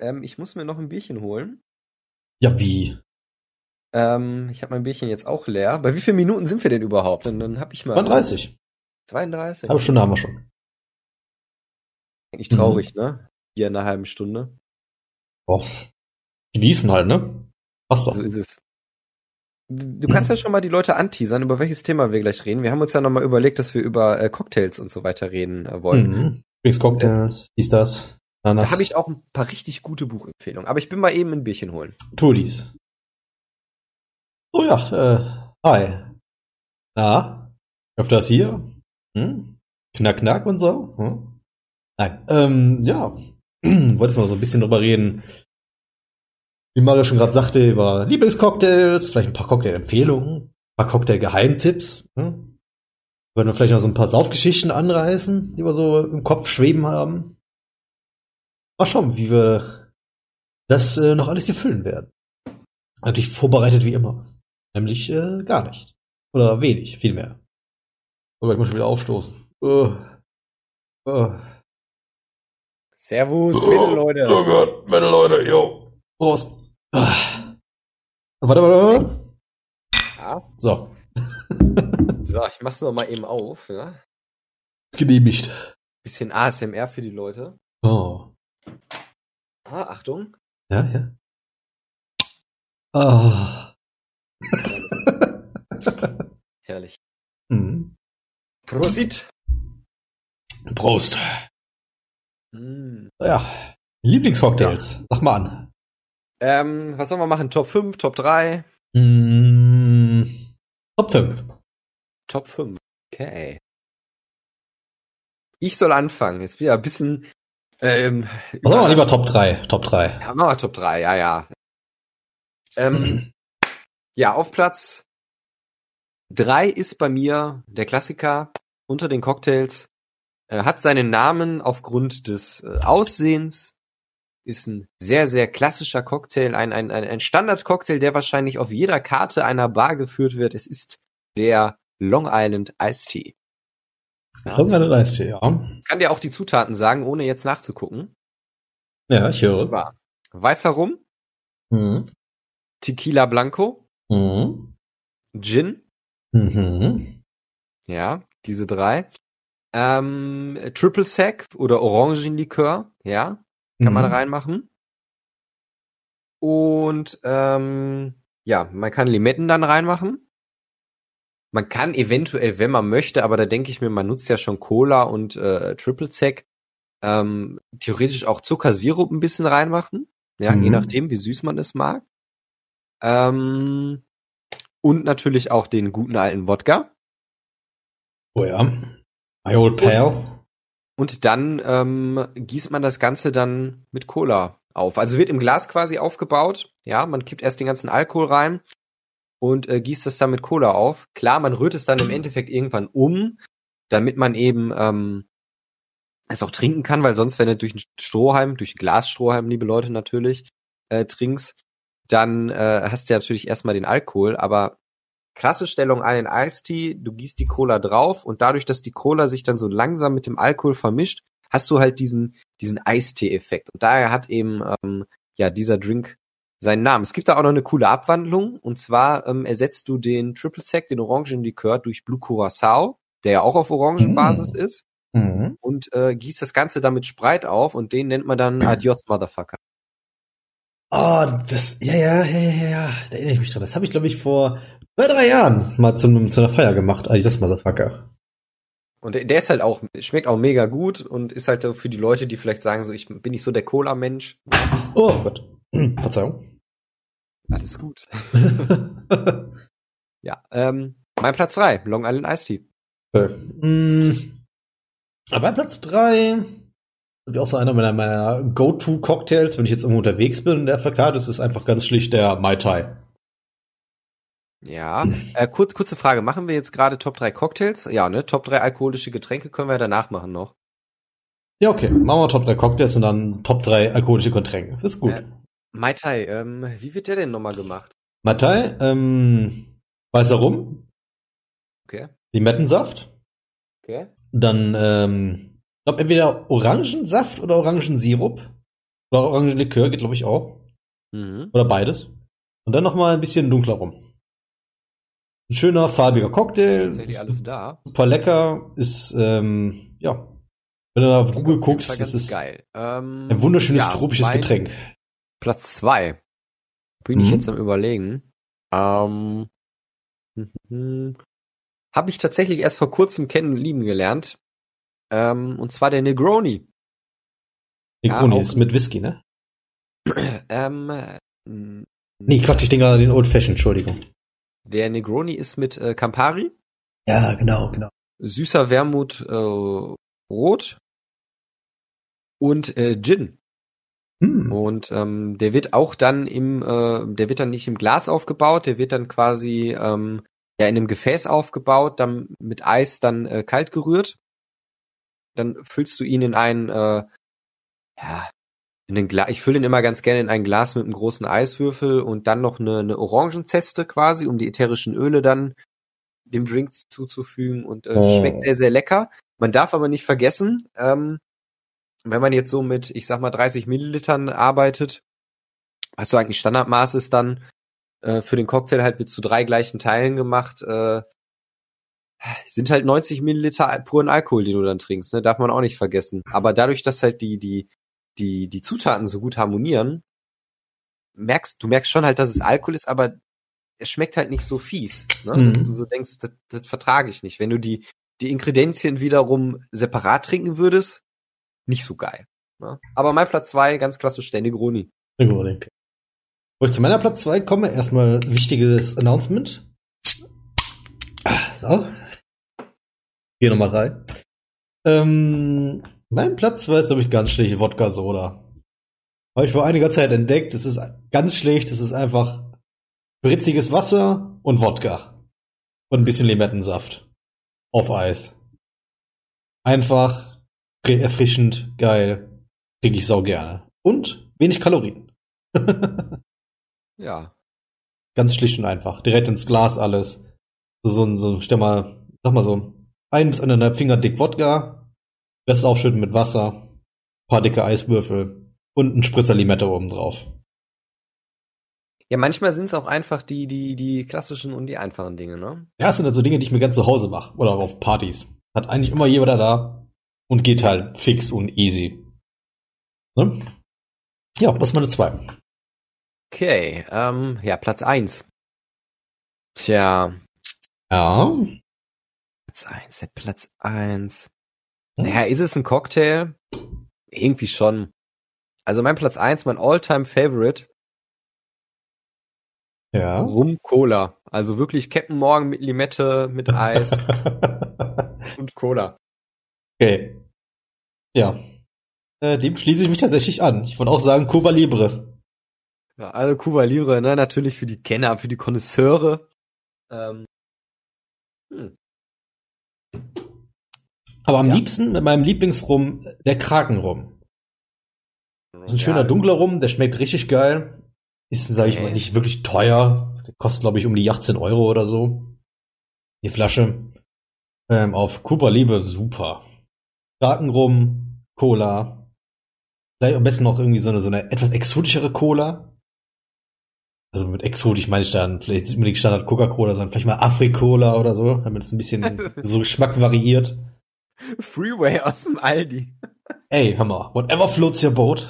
Ähm, ich muss mir noch ein Bierchen holen. Ja, wie? Ähm, ich habe mein Bierchen jetzt auch leer. Bei wie vielen Minuten sind wir denn überhaupt? Dann, dann hab ich mal. 32. 32. Halbe Stunde haben wir schon. Eigentlich traurig, ne? Hier in einer halben Stunde. Boah. Genießen halt, ne? Passt doch. So ist es. Du kannst ja schon mal die Leute anteasern, über welches Thema wir gleich reden. Wir haben uns ja nochmal überlegt, dass wir über äh, Cocktails und so weiter reden äh, wollen. Mhm. Cocktails, dies, das. Da habe ich auch ein paar richtig gute Buchempfehlungen. Aber ich bin mal eben ein Bierchen holen. Tu dies. Oh ja, äh, hi. Na? Öfters hier? Hm? Knack, knack und so? Hm? Nein, ähm, ja. [CLEARS THROAT] Wolltest noch so ein bisschen drüber reden, wie Mario schon gerade sagte, über Lieblingscocktails, vielleicht ein paar Cocktail-Empfehlungen, ein paar Cocktail-Geheimtipps. Hm? Wollen wir vielleicht noch so ein paar Saufgeschichten anreißen, die wir so im Kopf schweben haben. Mal schauen, wie wir das äh, noch alles hier füllen werden. Natürlich vorbereitet wie immer. Nämlich äh, gar nicht. Oder wenig, vielmehr. Aber ich muss schon wieder aufstoßen. Uh, uh. Servus, bitte, Leute. Oh Gott, meine Leute, yo. Prost. Ah. Warte, warte, warte. Ja. So, [LAUGHS] So, ich mach's noch mal eben auf. Ja? ist genehmigt. Bisschen ASMR für die Leute. Oh. Ah, Achtung. Ja, ja. Ah. [LAUGHS] Herrlich. Mhm. Prosit. Prost. Mm. Ja. Lieblingscocktails. Sag mal an. Ähm, was sollen wir machen? Top 5, Top 3? Mm, Top 5. Top 5. Okay. Ich Ich soll anfangen. Jetzt wieder ein bisschen. Ähm, wir mal lieber Top 3. Top 3. Ja, wir Top 3, ja, ja. Ähm, [CLEARS THROAT] ja, auf Platz 3 ist bei mir der Klassiker unter den Cocktails. Er hat seinen Namen aufgrund des äh, Aussehens. Ist ein sehr, sehr klassischer Cocktail, ein, ein, ein, ein Standard-Cocktail, der wahrscheinlich auf jeder Karte einer Bar geführt wird. Es ist der Long Island Iced Tea. Ja. Iced Tea, ja. Kann dir auch die Zutaten sagen, ohne jetzt nachzugucken. Ja, ich höre. War weißer Rum, mhm. Tequila Blanco, mhm. Gin, mhm. ja, diese drei. Ähm, Triple Sec oder Orangenlikör, ja, kann man mhm. reinmachen. Und ähm, ja, man kann Limetten dann reinmachen. Man kann eventuell, wenn man möchte, aber da denke ich mir, man nutzt ja schon Cola und äh, Triple Sec, ähm, theoretisch auch Zuckersirup ein bisschen reinmachen. Ja, mhm. je nachdem, wie süß man es mag. Ähm, und natürlich auch den guten alten Wodka. Oh ja. My old pal. Und, dann ähm, gießt man das Ganze dann mit Cola auf. Also wird im Glas quasi aufgebaut. Ja, man kippt erst den ganzen Alkohol rein und äh, gießt das dann mit Cola auf. Klar, man rührt es dann im Endeffekt irgendwann um, damit man eben ähm, es auch trinken kann, weil sonst, wenn du durch einen Strohhalm, durch ein Glasstrohhalm, liebe Leute natürlich, äh, trinkst, dann äh, hast du ja natürlich erstmal den Alkohol, aber krasse Stellung einen Eistee, du gießt die Cola drauf und dadurch, dass die Cola sich dann so langsam mit dem Alkohol vermischt, hast du halt diesen, diesen Eistee-Effekt. Und daher hat eben ähm, ja dieser Drink seinen Namen. Es gibt da auch noch eine coole Abwandlung und zwar ähm, ersetzt du den Triple Sec, den Orangenlikör, durch Blue Curacao, der ja auch auf Orangenbasis mm. ist mhm. und äh, gießt das Ganze dann mit Sprite auf und den nennt man dann Adios Motherfucker. Oh, das, ja, ja, ja, ja, ja, da erinnere ich mich dran. Das habe ich, glaube ich, vor zwei, drei Jahren mal zu, zu einer Feier gemacht, Adios Motherfucker. Und der ist halt auch, schmeckt auch mega gut und ist halt für die Leute, die vielleicht sagen, so, ich bin nicht so der Cola-Mensch. Oh Gott. [CLEARS THROAT] Verzeihung. Alles gut. [LAUGHS] ja, ähm, mein Platz drei Long Island Iced Tea. Okay. Mm, aber Platz drei ist auch so einer meiner, meiner Go-To-Cocktails, wenn ich jetzt irgendwo unterwegs bin in der FK, das ist einfach ganz schlicht der Mai Tai. Ja, äh, kurz, kurze Frage, machen wir jetzt gerade Top 3 Cocktails? Ja, ne? Top 3 alkoholische Getränke können wir danach machen noch. Ja, okay. Machen wir Top 3 Cocktails und dann Top 3 alkoholische Getränke. Das ist gut. Äh, Mai Tai, ähm, wie wird der denn nochmal gemacht? Mai Tai, ähm, weißer Rum. Okay. Limettensaft. Okay. Dann, ähm, ich glaube, entweder Orangensaft oder Orangensirup. Oder Orangenlikör geht, glaube ich, auch. Mhm. Oder beides. Und dann nochmal ein bisschen dunkler rum. Ein schöner, farbiger Cocktail. Ist alles da. Super lecker. Ist, ähm, ja. Wenn du da auf Google guckst, ist geil. Ähm, ein wunderschönes ja, tropisches Getränk. Platz zwei. Bin mhm. ich jetzt am überlegen. Ähm, [LAUGHS] Habe ich tatsächlich erst vor kurzem kennen und lieben gelernt. Ähm, und zwar der Negroni. Negroni ja, ist mit Whisky, ne? [CLEARS THROAT] ähm, nee, Quatsch, ich denke an den Old Fashioned, Entschuldigung. Der Negroni ist mit äh, Campari. Ja, genau, genau. Süßer Wermut äh, Rot und äh, Gin. Hm. Und ähm, der wird auch dann im, äh, der wird dann nicht im Glas aufgebaut, der wird dann quasi ähm, ja in einem Gefäß aufgebaut, dann mit Eis dann äh, kalt gerührt. Dann füllst du ihn in ein, äh, ja, in den Glas, ich fülle ihn immer ganz gerne in ein Glas mit einem großen Eiswürfel und dann noch eine, eine Orangenzeste quasi, um die ätherischen Öle dann dem Drink zuzufügen und äh, oh. schmeckt sehr, sehr lecker. Man darf aber nicht vergessen, ähm, wenn man jetzt so mit, ich sag mal, 30 Millilitern arbeitet, was so eigentlich Standardmaß ist dann, äh, für den Cocktail halt wird zu drei gleichen Teilen gemacht, äh, sind halt 90 Milliliter puren Alkohol, den du dann trinkst, ne? darf man auch nicht vergessen. Aber dadurch, dass halt die, die, die, die Zutaten so gut harmonieren, merkst, du merkst schon halt, dass es Alkohol ist, aber es schmeckt halt nicht so fies, ne? Mhm. dass du so denkst, das, das vertrage ich nicht. Wenn du die, die Ingredienzien wiederum separat trinken würdest, nicht so geil. Ne? Aber mein Platz zwei ganz klassisch der Negroni. Negroni. Wo ich zu meiner Platz zwei komme, erstmal wichtiges Announcement. So. Hier Nummer drei. Ähm, mein Platz zwei ist, glaube ich, ganz schlecht Wodka-Soda. Habe ich vor einiger Zeit entdeckt. Es ist ganz schlecht. Es ist einfach britziges Wasser und Wodka. Und ein bisschen Limettensaft. Auf Eis. Einfach erfrischend, geil. Krieg ich sau gerne. Und wenig Kalorien. ja. Ganz schlicht und einfach. Direkt ins Glas alles. So ein, so, stell mal, sag mal so, ein bis eineinhalb Finger dick Wodka, Rest aufschütten mit Wasser, paar dicke Eiswürfel und ein Spritzer Limette oben drauf. Ja, manchmal sind es auch einfach die, die, die klassischen und die einfachen Dinge, ne? Ja, das sind halt so Dinge, die ich mir ganz zu Hause mache oder auf Partys. Hat eigentlich immer jeder da und geht halt fix und easy. Ne? Ja, ist meine zwei. Okay, ähm, ja, Platz eins. Tja. Ja. Platz eins, der Platz eins. Hm? Naja, ist es ein Cocktail? Irgendwie schon. Also mein Platz eins, mein All-Time Favorite. Ja. Rum Cola. Also wirklich Captain Morgan mit Limette, mit Eis [LAUGHS] und Cola. Okay. Ja. Äh, dem schließe ich mich tatsächlich an. Ich wollte auch sagen Cuba Libre. Ja, also Cuba Libre, ne, natürlich für die Kenner, für die Konnoisseure. Ähm, hm. Aber am ja. liebsten mit meinem Lieblingsrum der Krakenrum. Das ist ein ja, schöner dunkler Rum, der schmeckt richtig geil. Ist, sage ich mal, nicht wirklich teuer. Der kostet, glaube ich, um die 18 Euro oder so. Die Flasche. Ähm, auf Cooper Liebe super. Krakenrum, Cola. Vielleicht am besten noch irgendwie so eine, so eine etwas exotischere Cola. Also mit exotisch meine ich dann vielleicht nicht unbedingt Standard Coca-Cola, sondern vielleicht mal Afrikola oder so, damit es ein bisschen [LAUGHS] so Geschmack variiert. Freeway aus dem Aldi. Ey, Hammer. Whatever floats your boat.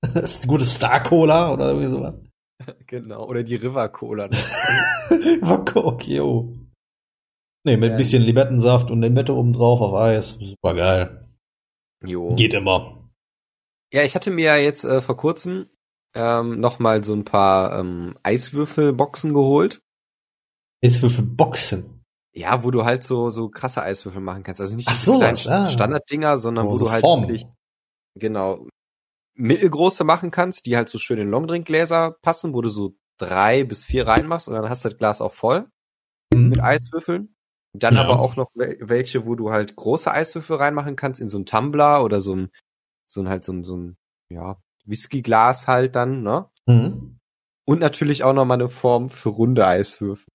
das [LAUGHS] ist eine gute Star Cola oder irgendwie sowas. Genau, oder die River Cola. War [LAUGHS] Coke, yo. Nee, mit ein bisschen Limettensaft und Limette oben drauf auf Eis. Super geil. Jo. Geht immer. Ja, ich hatte mir ja jetzt äh, vor kurzem ähm, noch mal so ein paar ähm, Eiswürfelboxen geholt. Eiswürfelboxen? Ja, wo du halt so so krasse Eiswürfel machen kannst. Also nicht Ach so, ah. Standarddinger, sondern oh, wo so du halt Form. wirklich genau mittelgroße machen kannst, die halt so schön in Longdrinkgläser passen, wo du so drei bis vier reinmachst und dann hast du das Glas auch voll mhm. mit Eiswürfeln. Dann ja. aber auch noch welche, wo du halt große Eiswürfel reinmachen kannst in so ein Tumbler oder so ein, so ein halt so ein, so ein, ja, Whiskyglas halt dann, ne? Mhm. Und natürlich auch noch mal eine Form für runde Eiswürfel.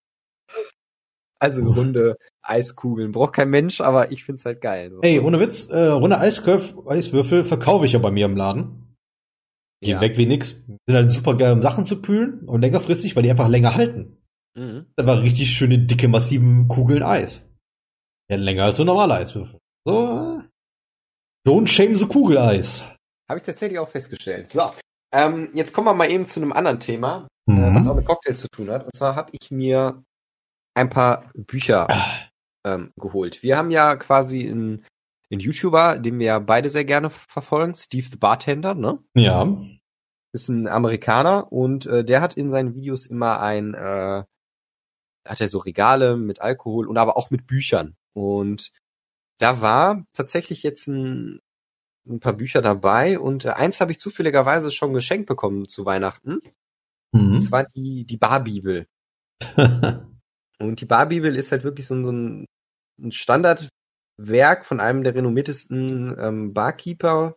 Also oh. runde Eiskugeln. Braucht kein Mensch, aber ich find's halt geil. So. Ey, ohne Witz, äh, runde Eisköf Eiswürfel verkaufe ich ja bei mir im Laden. Gehen ja. weg wie nix. Sind halt super geil, um Sachen zu kühlen und längerfristig, weil die einfach länger halten. Mhm. Das war richtig schöne, dicke, massiven Kugeln Eis. Ja, länger als so normale Eiswürfel. So, äh, don't shame so Kugeleis. Habe ich tatsächlich auch festgestellt. So, ähm, jetzt kommen wir mal eben zu einem anderen Thema, äh, mhm. äh, was auch mit Cocktails zu tun hat. Und zwar habe ich mir ein paar Bücher ah. ähm, geholt. Wir haben ja quasi einen, einen YouTuber, den wir ja beide sehr gerne verfolgen, Steve the Bartender, ne? Ja. Ist ein Amerikaner und äh, der hat in seinen Videos immer ein, äh, hat er so Regale mit Alkohol und aber auch mit Büchern. Und da war tatsächlich jetzt ein, ein paar Bücher dabei und äh, eins habe ich zufälligerweise schon geschenkt bekommen zu Weihnachten. Mhm. Und zwar die, die Barbibel. [LAUGHS] Und die Barbibel ist halt wirklich so, so ein, ein Standardwerk von einem der renommiertesten ähm, Barkeeper.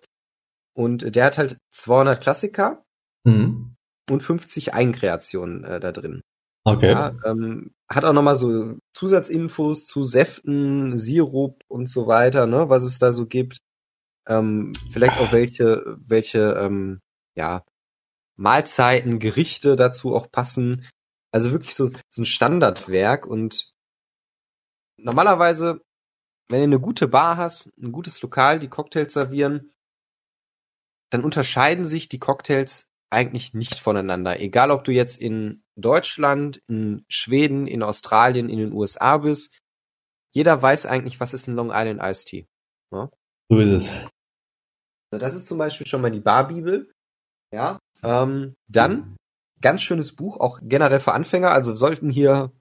Und der hat halt 200 Klassiker mhm. und 50 Eigenkreationen äh, da drin. Okay. Ja, ähm, hat auch nochmal so Zusatzinfos zu Säften, Sirup und so weiter, ne, was es da so gibt. Ähm, vielleicht auch welche, welche, ähm, ja, Mahlzeiten, Gerichte dazu auch passen. Also wirklich so, so ein Standardwerk und normalerweise, wenn du eine gute Bar hast, ein gutes Lokal, die Cocktails servieren, dann unterscheiden sich die Cocktails eigentlich nicht voneinander. Egal, ob du jetzt in Deutschland, in Schweden, in Australien, in den USA bist. Jeder weiß eigentlich, was ist ein Long Island Iced Tea. Ja? So ist es. Das ist zum Beispiel schon mal die Barbibel. Ja. Ähm, dann ganz schönes Buch, auch generell für Anfänger. Also sollten hier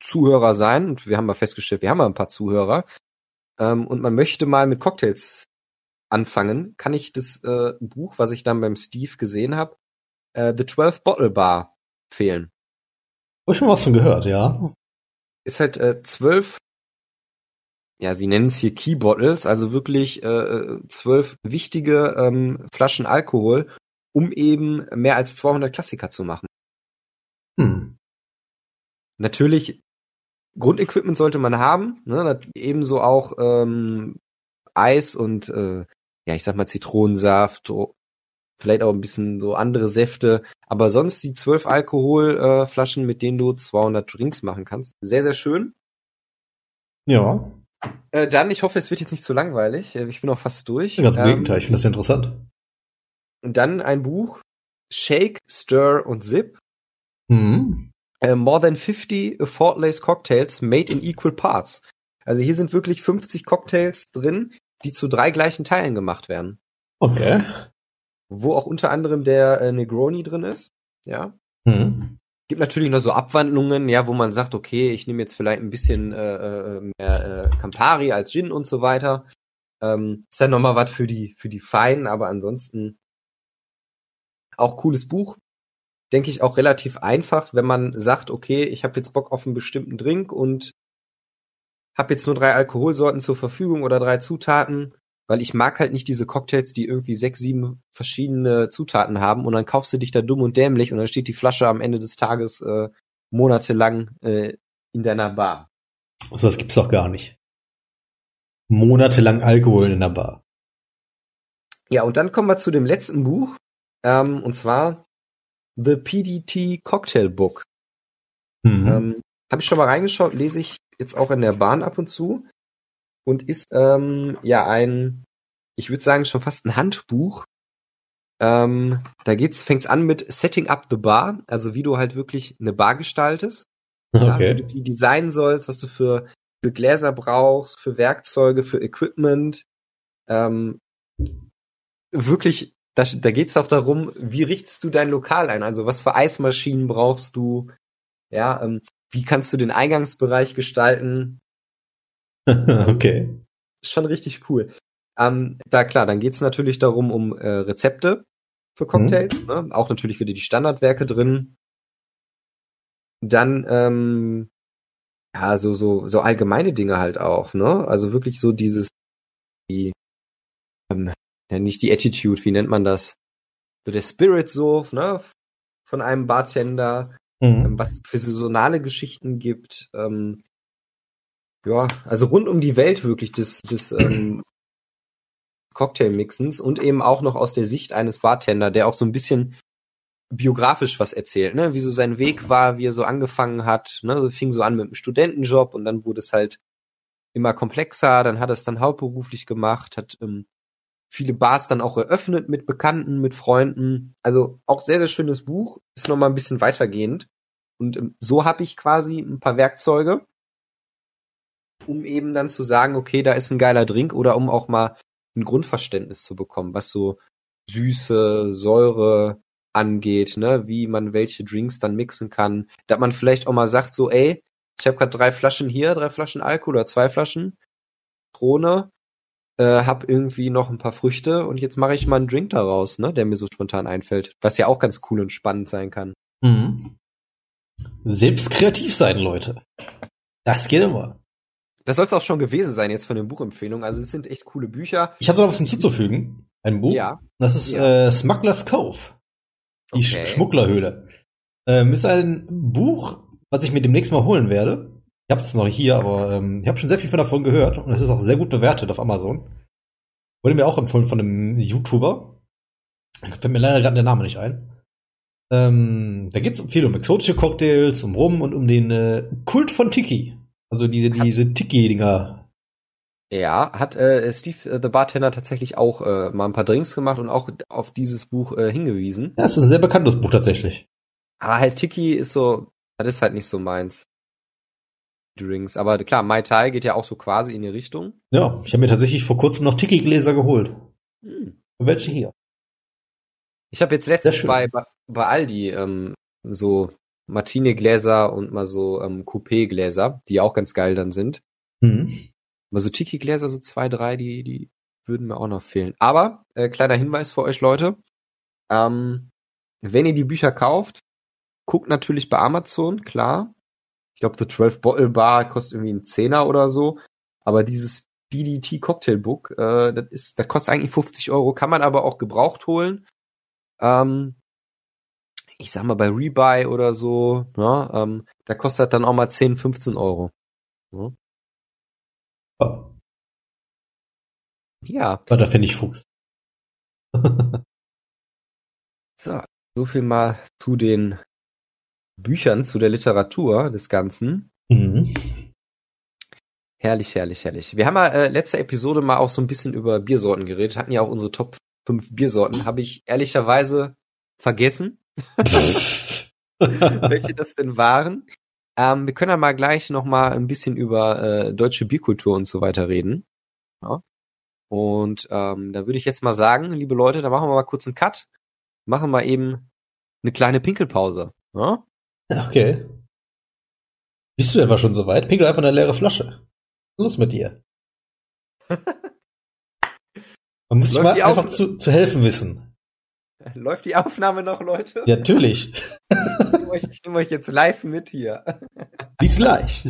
Zuhörer sein, und wir haben mal festgestellt, wir haben mal ein paar Zuhörer, ähm, und man möchte mal mit Cocktails anfangen, kann ich das äh, Buch, was ich dann beim Steve gesehen habe, äh, The 12 Bottle Bar empfehlen. Hab ich schon was von gehört, ja. Ist halt äh, zwölf, ja, sie nennen es hier Key Bottles, also wirklich äh, äh zwölf wichtige ähm, Flaschen Alkohol um eben mehr als 200 Klassiker zu machen. Hm. Natürlich Grundequipment sollte man haben, ne? ebenso auch ähm, Eis und äh, ja, ich sag mal Zitronensaft, vielleicht auch ein bisschen so andere Säfte, aber sonst die zwölf Alkoholflaschen, äh, mit denen du 200 Drinks machen kannst. Sehr, sehr schön. Ja. Äh, dann, ich hoffe, es wird jetzt nicht zu langweilig. Äh, ich bin auch fast durch. Ganz im ähm, Gegenteil, ich finde das sehr interessant. Und dann ein Buch, Shake, Stir und Zip. Mhm. Uh, more than 50 Lace Cocktails made in equal parts. Also hier sind wirklich 50 Cocktails drin, die zu drei gleichen Teilen gemacht werden. Okay. Wo auch unter anderem der äh, Negroni drin ist. Ja. Mhm. Gibt natürlich noch so Abwandlungen, ja, wo man sagt, okay, ich nehme jetzt vielleicht ein bisschen äh, äh mehr äh, Campari als Gin und so weiter. Ähm, ist dann nochmal was für die, für die Feinen, aber ansonsten auch cooles Buch. Denke ich auch relativ einfach, wenn man sagt, okay, ich habe jetzt Bock auf einen bestimmten Drink und habe jetzt nur drei Alkoholsorten zur Verfügung oder drei Zutaten, weil ich mag halt nicht diese Cocktails, die irgendwie sechs, sieben verschiedene Zutaten haben und dann kaufst du dich da dumm und dämlich und dann steht die Flasche am Ende des Tages äh, monatelang äh, in deiner Bar. So was gibt's doch gar nicht. Monatelang Alkohol in der Bar. Ja, und dann kommen wir zu dem letzten Buch, ähm, und zwar The PDT Cocktail Book. Mhm. Ähm, Habe ich schon mal reingeschaut, lese ich jetzt auch in der Bahn ab und zu und ist ähm, ja ein, ich würde sagen schon fast ein Handbuch. Ähm, da geht's, fängt's an mit Setting up the Bar, also wie du halt wirklich eine Bar gestaltest, [LAUGHS] okay. ja, wie du die designen sollst, was du für für Gläser brauchst, für Werkzeuge, für Equipment. Ähm, wirklich, da, da geht's auch darum, wie richtest du dein Lokal ein? Also was für Eismaschinen brauchst du? Ja, ähm, wie kannst du den Eingangsbereich gestalten? [LAUGHS] okay. Schon richtig cool. Ähm, da klar, dann geht's natürlich darum, um äh, Rezepte für Cocktails, mhm. ne? auch natürlich wieder die Standardwerke drin. Dann ähm, ja so so so allgemeine Dinge halt auch, ne? Also wirklich so dieses die ähm, ja nicht die Attitude, wie nennt man das? So der Spirit so, ne? Von einem Bartender, mhm. ähm, was es für saisonale Geschichten gibt. Ähm, ja, also rund um die Welt wirklich des, des ähm, Cocktailmixens und eben auch noch aus der Sicht eines Bartender, der auch so ein bisschen biografisch was erzählt, ne? Wie so sein Weg war, wie er so angefangen hat, ne? So fing so an mit einem Studentenjob und dann wurde es halt immer komplexer, dann hat er es dann hauptberuflich gemacht, hat ähm, viele Bars dann auch eröffnet mit Bekannten, mit Freunden. Also auch sehr, sehr schönes Buch, ist nochmal ein bisschen weitergehend. Und ähm, so habe ich quasi ein paar Werkzeuge, um eben dann zu sagen, okay, da ist ein geiler Drink oder um auch mal ein Grundverständnis zu bekommen, was so Süße, Säure angeht, ne, wie man welche Drinks dann mixen kann, dass man vielleicht auch mal sagt so, ey, ich habe gerade drei Flaschen hier, drei Flaschen Alkohol oder zwei Flaschen Krone, äh, hab irgendwie noch ein paar Früchte und jetzt mache ich mal einen Drink daraus, ne, der mir so spontan einfällt, was ja auch ganz cool und spannend sein kann. Mhm. Selbst kreativ sein, Leute. Das geht immer. Das soll es auch schon gewesen sein jetzt von den Buchempfehlungen. Also es sind echt coole Bücher. Ich habe noch was hinzuzufügen. Ein Buch. Ja. Das ist ja. äh, Smugglers Cove. Die okay. Schmugglerhöhle. Ähm, ist ein Buch, was ich mir demnächst mal holen werde. Ich habe es noch hier, aber ähm, ich habe schon sehr viel davon gehört und es ist auch sehr gut bewertet auf Amazon. Wurde mir auch empfohlen von einem YouTuber. Fällt mir leider gerade der Name nicht ein. Ähm, da geht es viel um exotische Cocktails, um Rum und um den äh, Kult von Tiki. Also diese, diese Tiki-Dinger. Ja, hat äh, Steve äh, the Bartender tatsächlich auch äh, mal ein paar Drinks gemacht und auch auf dieses Buch äh, hingewiesen. Ja, es ist ein sehr bekanntes Buch tatsächlich. Aber halt Tiki ist so, das ist halt nicht so meins. Drinks. Aber klar, Mai Tai geht ja auch so quasi in die Richtung. Ja, ich habe mir tatsächlich vor kurzem noch Tiki-Gläser geholt. Hm. Welche hier? Ich habe jetzt letztens bei, bei Aldi ähm, so Martini-Gläser und mal so ähm, Coupé-Gläser, die auch ganz geil dann sind. Mhm. Mal so Tiki-Gläser, so zwei, drei, die, die würden mir auch noch fehlen. Aber, äh, kleiner Hinweis für euch Leute, ähm, wenn ihr die Bücher kauft, guckt natürlich bei Amazon, klar. Ich glaube, The 12 Bottle Bar kostet irgendwie einen Zehner oder so. Aber dieses BDT Cocktail Book, äh, das ist, das kostet eigentlich 50 Euro, kann man aber auch gebraucht holen. Ähm, ich sag mal bei Rebuy oder so, ne, ähm, da kostet dann auch mal 10, 15 Euro. Hm? Oh, Ja, war der Pfennigfuchs. so, so viel mal zu den Büchern, zu der Literatur des Ganzen. mhm. Herrlich, herrlich, herrlich. Wir haben ja äh, letzte Episode mal auch so ein bisschen über Biersorten geredet, hatten ja auch unsere Top 5 Biersorten. Habe ich ehrlicherweise vergessen, [LAUGHS] welche das denn waren. Ähm, wir können ja mal gleich noch mal ein bisschen über äh, deutsche Bierkultur und so weiter reden. Ja. Und ähm, da würde ich jetzt mal sagen, liebe Leute, da machen wir mal kurz einen Cut, machen wir eben eine kleine Pinkelpause. Ja? Okay. Bist du etwa schon so weit? Pinkel einfach eine leere Flasche. Los mit dir. [LAUGHS] Man muss sich mal einfach zu, zu helfen wissen. [LAUGHS] Läuft die Aufnahme noch, Leute? Ja, natürlich. Ich nehme euch, ich nehm euch jetzt live mit hier. [LAUGHS] Bis gleich.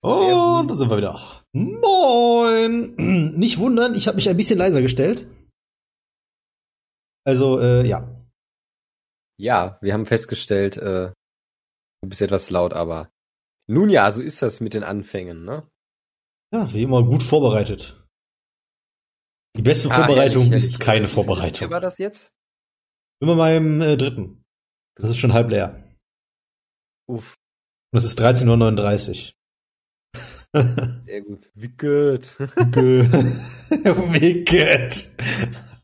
Und da sind wir wieder. Moin. [CLEARS THROAT] Nicht wundern, ich habe mich ein bisschen leiser gestellt. Also, äh, ja. Ja, wir haben festgestellt, äh, du bist etwas laut, aber nun ja, so ist das mit den Anfängen, ne? Ja, wie immer gut vorbereitet. Die beste Ah, Vorbereitung ehrlich, ist ehrlich. keine viel Vorbereitung. Bier war das jetzt? Bei meinem äh, dritten. Das ist schon halb leer. Uff, Und es ist 13.39 Uhr. sehr gut. Wicked. Wicked.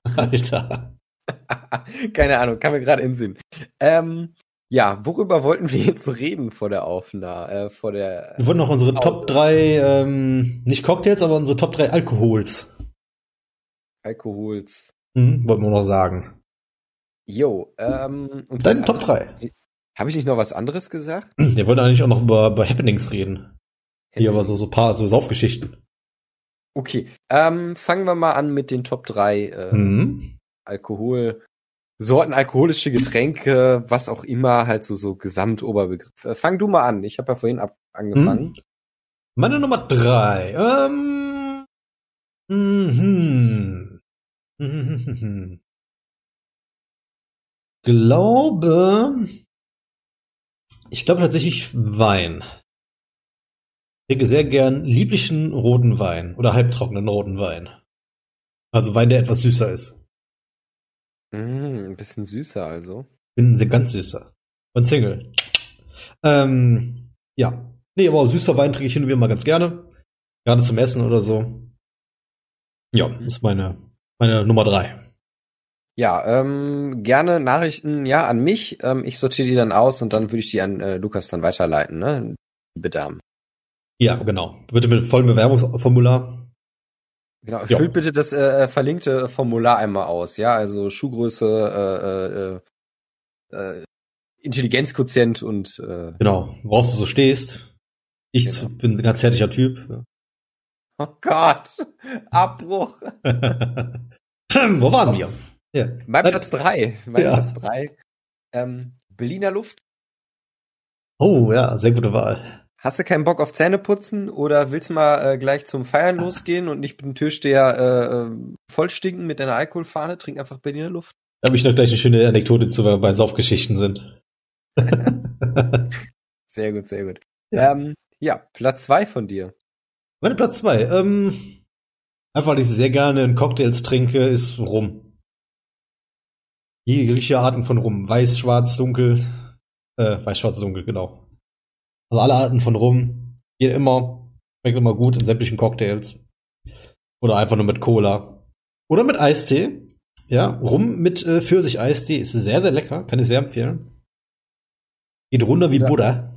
[LAUGHS] Alter. [LAUGHS] Keine Ahnung, kam mir gerade in den Sinn. Ähm, ja, worüber wollten wir jetzt reden vor der Aufnahme, äh, vor der Wir wollten noch unsere Pause. Top 3, ähm, nicht Cocktails, aber unsere Top 3 Alkohols. Alkohols. Hm, wollten wir noch sagen. Jo, ähm, und Deine Top anderes- Habe ich nicht noch was anderes gesagt? [CLEARS THROAT] Wir wollten eigentlich auch noch über, über Happenings reden. Hier aber so, so paar, so Saufgeschichten. Okay, ähm, fangen wir mal an mit den Top 3 äh, Hm. Alkohol, Sorten, alkoholische Getränke, was auch immer, halt so, so Gesamtoberbegriff. Äh, fang du mal an. Ich habe ja vorhin ab angefangen. Meine Nummer 3. Ähm. Mhm. Mhm. [LAUGHS] Glaube. Ich glaube tatsächlich Wein. Ich trinke sehr gern lieblichen roten Wein oder halbtrockenen roten Wein. Also Wein, der etwas süßer ist. Mm, ein bisschen süßer also. Bin sehr ganz süßer. Und Single. Ähm, ja. Nee, aber süßer Wein trinke ich hin und wieder mal ganz gerne. Gerade zum Essen oder so. Ja, das ist meine, meine Nummer drei. Ja, ähm, gerne Nachrichten, ja, an mich. Ähm, ich sortiere die dann aus und dann würde ich die an äh, Lukas dann weiterleiten, ne? Liebe Damen. Ja, genau. Bitte mit vollem Bewerbungsformular. Genau, füllt bitte das äh, verlinkte Formular einmal aus, ja, also Schuhgröße, äh, äh, äh, Intelligenzquotient und äh, Genau. Woraus du so stehst. Ich Genau. bin ein ganz zärtlicher Typ. oh Gott, [LAUGHS] Abbruch. [LAUGHS] Wo waren wir? Ja. Mein. Platz drei, mein Ja. Platz drei. Ähm, Berliner Luft. Oh, ja, sehr gute Wahl. Hast du keinen Bock auf Zähneputzen oder willst du mal äh, gleich zum Feiern losgehen und nicht mit dem Türsteher äh, äh, vollstinken mit deiner Alkoholfahne? Trink einfach Berliner Luft. Da habe ich noch gleich eine schöne Anekdote zu, weil wir bei Saufgeschichten sind. [LAUGHS] [LAUGHS] Sehr gut, sehr gut. Ja. Ähm, ja, Platz zwei von dir. Meine Platz zwei. Ähm, einfach, weil ich sehr gerne in Cocktails trinke, ist Rum. Jegliche Arten von Rum. Weiß, schwarz, dunkel. Äh, weiß, schwarz, dunkel, genau. Also alle Arten von Rum. Hier immer. Schmeckt immer gut in sämtlichen Cocktails. Oder einfach nur mit Cola. Oder mit Eistee. Ja, Rum mit äh, Pfirsich-Eistee ist sehr, sehr lecker. Kann ich sehr empfehlen. Geht runter wie Oder- Butter.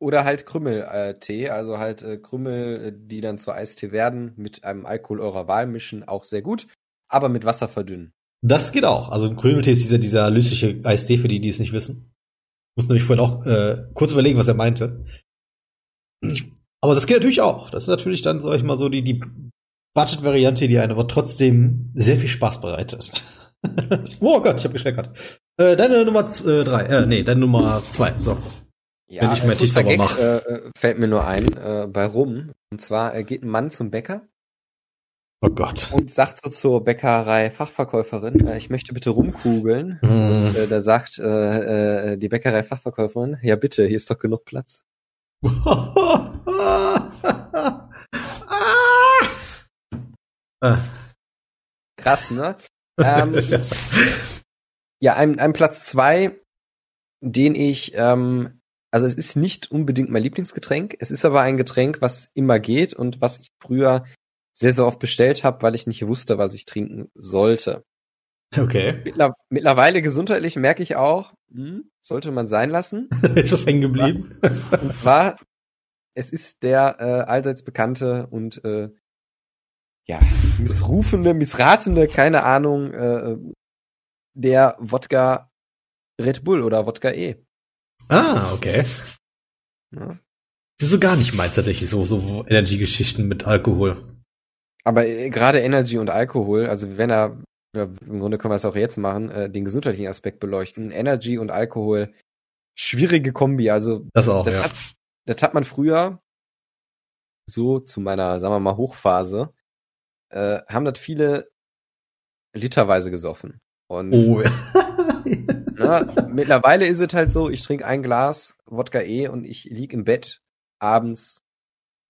Oder halt Krümmeltee, also halt äh, Krümel, äh, die dann zu Eistee werden, mit einem Alkohol eurer Wahl mischen, auch sehr gut, aber mit Wasser verdünnen. Das geht auch. Also ein Krümeltee ist dieser, dieser lösliche Eistee für die, die es nicht wissen. Ich musste nämlich vorhin auch äh, kurz überlegen, was er meinte. Aber das geht natürlich auch. Das ist natürlich dann, sag ich mal, so die, die Budget-Variante, die einem aber trotzdem sehr viel Spaß bereitet. [LAUGHS] oh Gott, ich habe geschreckert. Äh, deine Nummer äh, drei, äh, nee, deine Nummer zwei. So. Wenn ich meinen Tisch sauber Gag, mach. Äh, äh, fällt mir nur ein, äh, bei Rum. Und zwar äh, geht ein Mann zum Bäcker Oh Gott. und sagt so zur Bäckerei Fachverkäuferin, äh, ich möchte bitte rumkugeln. Mhm. Äh, da sagt die Bäckerei Fachverkäuferin, ja bitte, hier ist doch genug Platz. Ah. Krass, ne? [LAUGHS] ähm, ja, ein, ein Platz zwei, den ich, ähm, also es ist nicht unbedingt mein Lieblingsgetränk, es ist aber ein Getränk, was immer geht und was ich früher sehr, sehr oft bestellt habe, weil ich nicht wusste, was ich trinken sollte. Okay. Mittler mittlerweile gesundheitlich merke ich auch, hm, sollte man sein lassen. [LAUGHS] ist was hängen geblieben. Und zwar, es ist der äh, allseits bekannte und äh, ja, missrufende, missratende, keine Ahnung, äh, der Wodka Red Bull oder Wodka E. Ah, okay. Ja. Das ist so gar nicht meins tatsächlich, so, so Energy-Geschichten mit Alkohol. Aber äh, gerade Energy und Alkohol, also wenn er, ja, im Grunde können wir es auch jetzt machen, äh, den gesundheitlichen Aspekt beleuchten. Energy und Alkohol, schwierige Kombi. Also das auch, das ja. Hat, das hat man früher so zu meiner, sagen wir mal, Hochphase, äh, haben das viele literweise gesoffen. Und oh, na, [LAUGHS] mittlerweile ist es halt so, ich trinke ein Glas Wodka E und ich lieg im Bett abends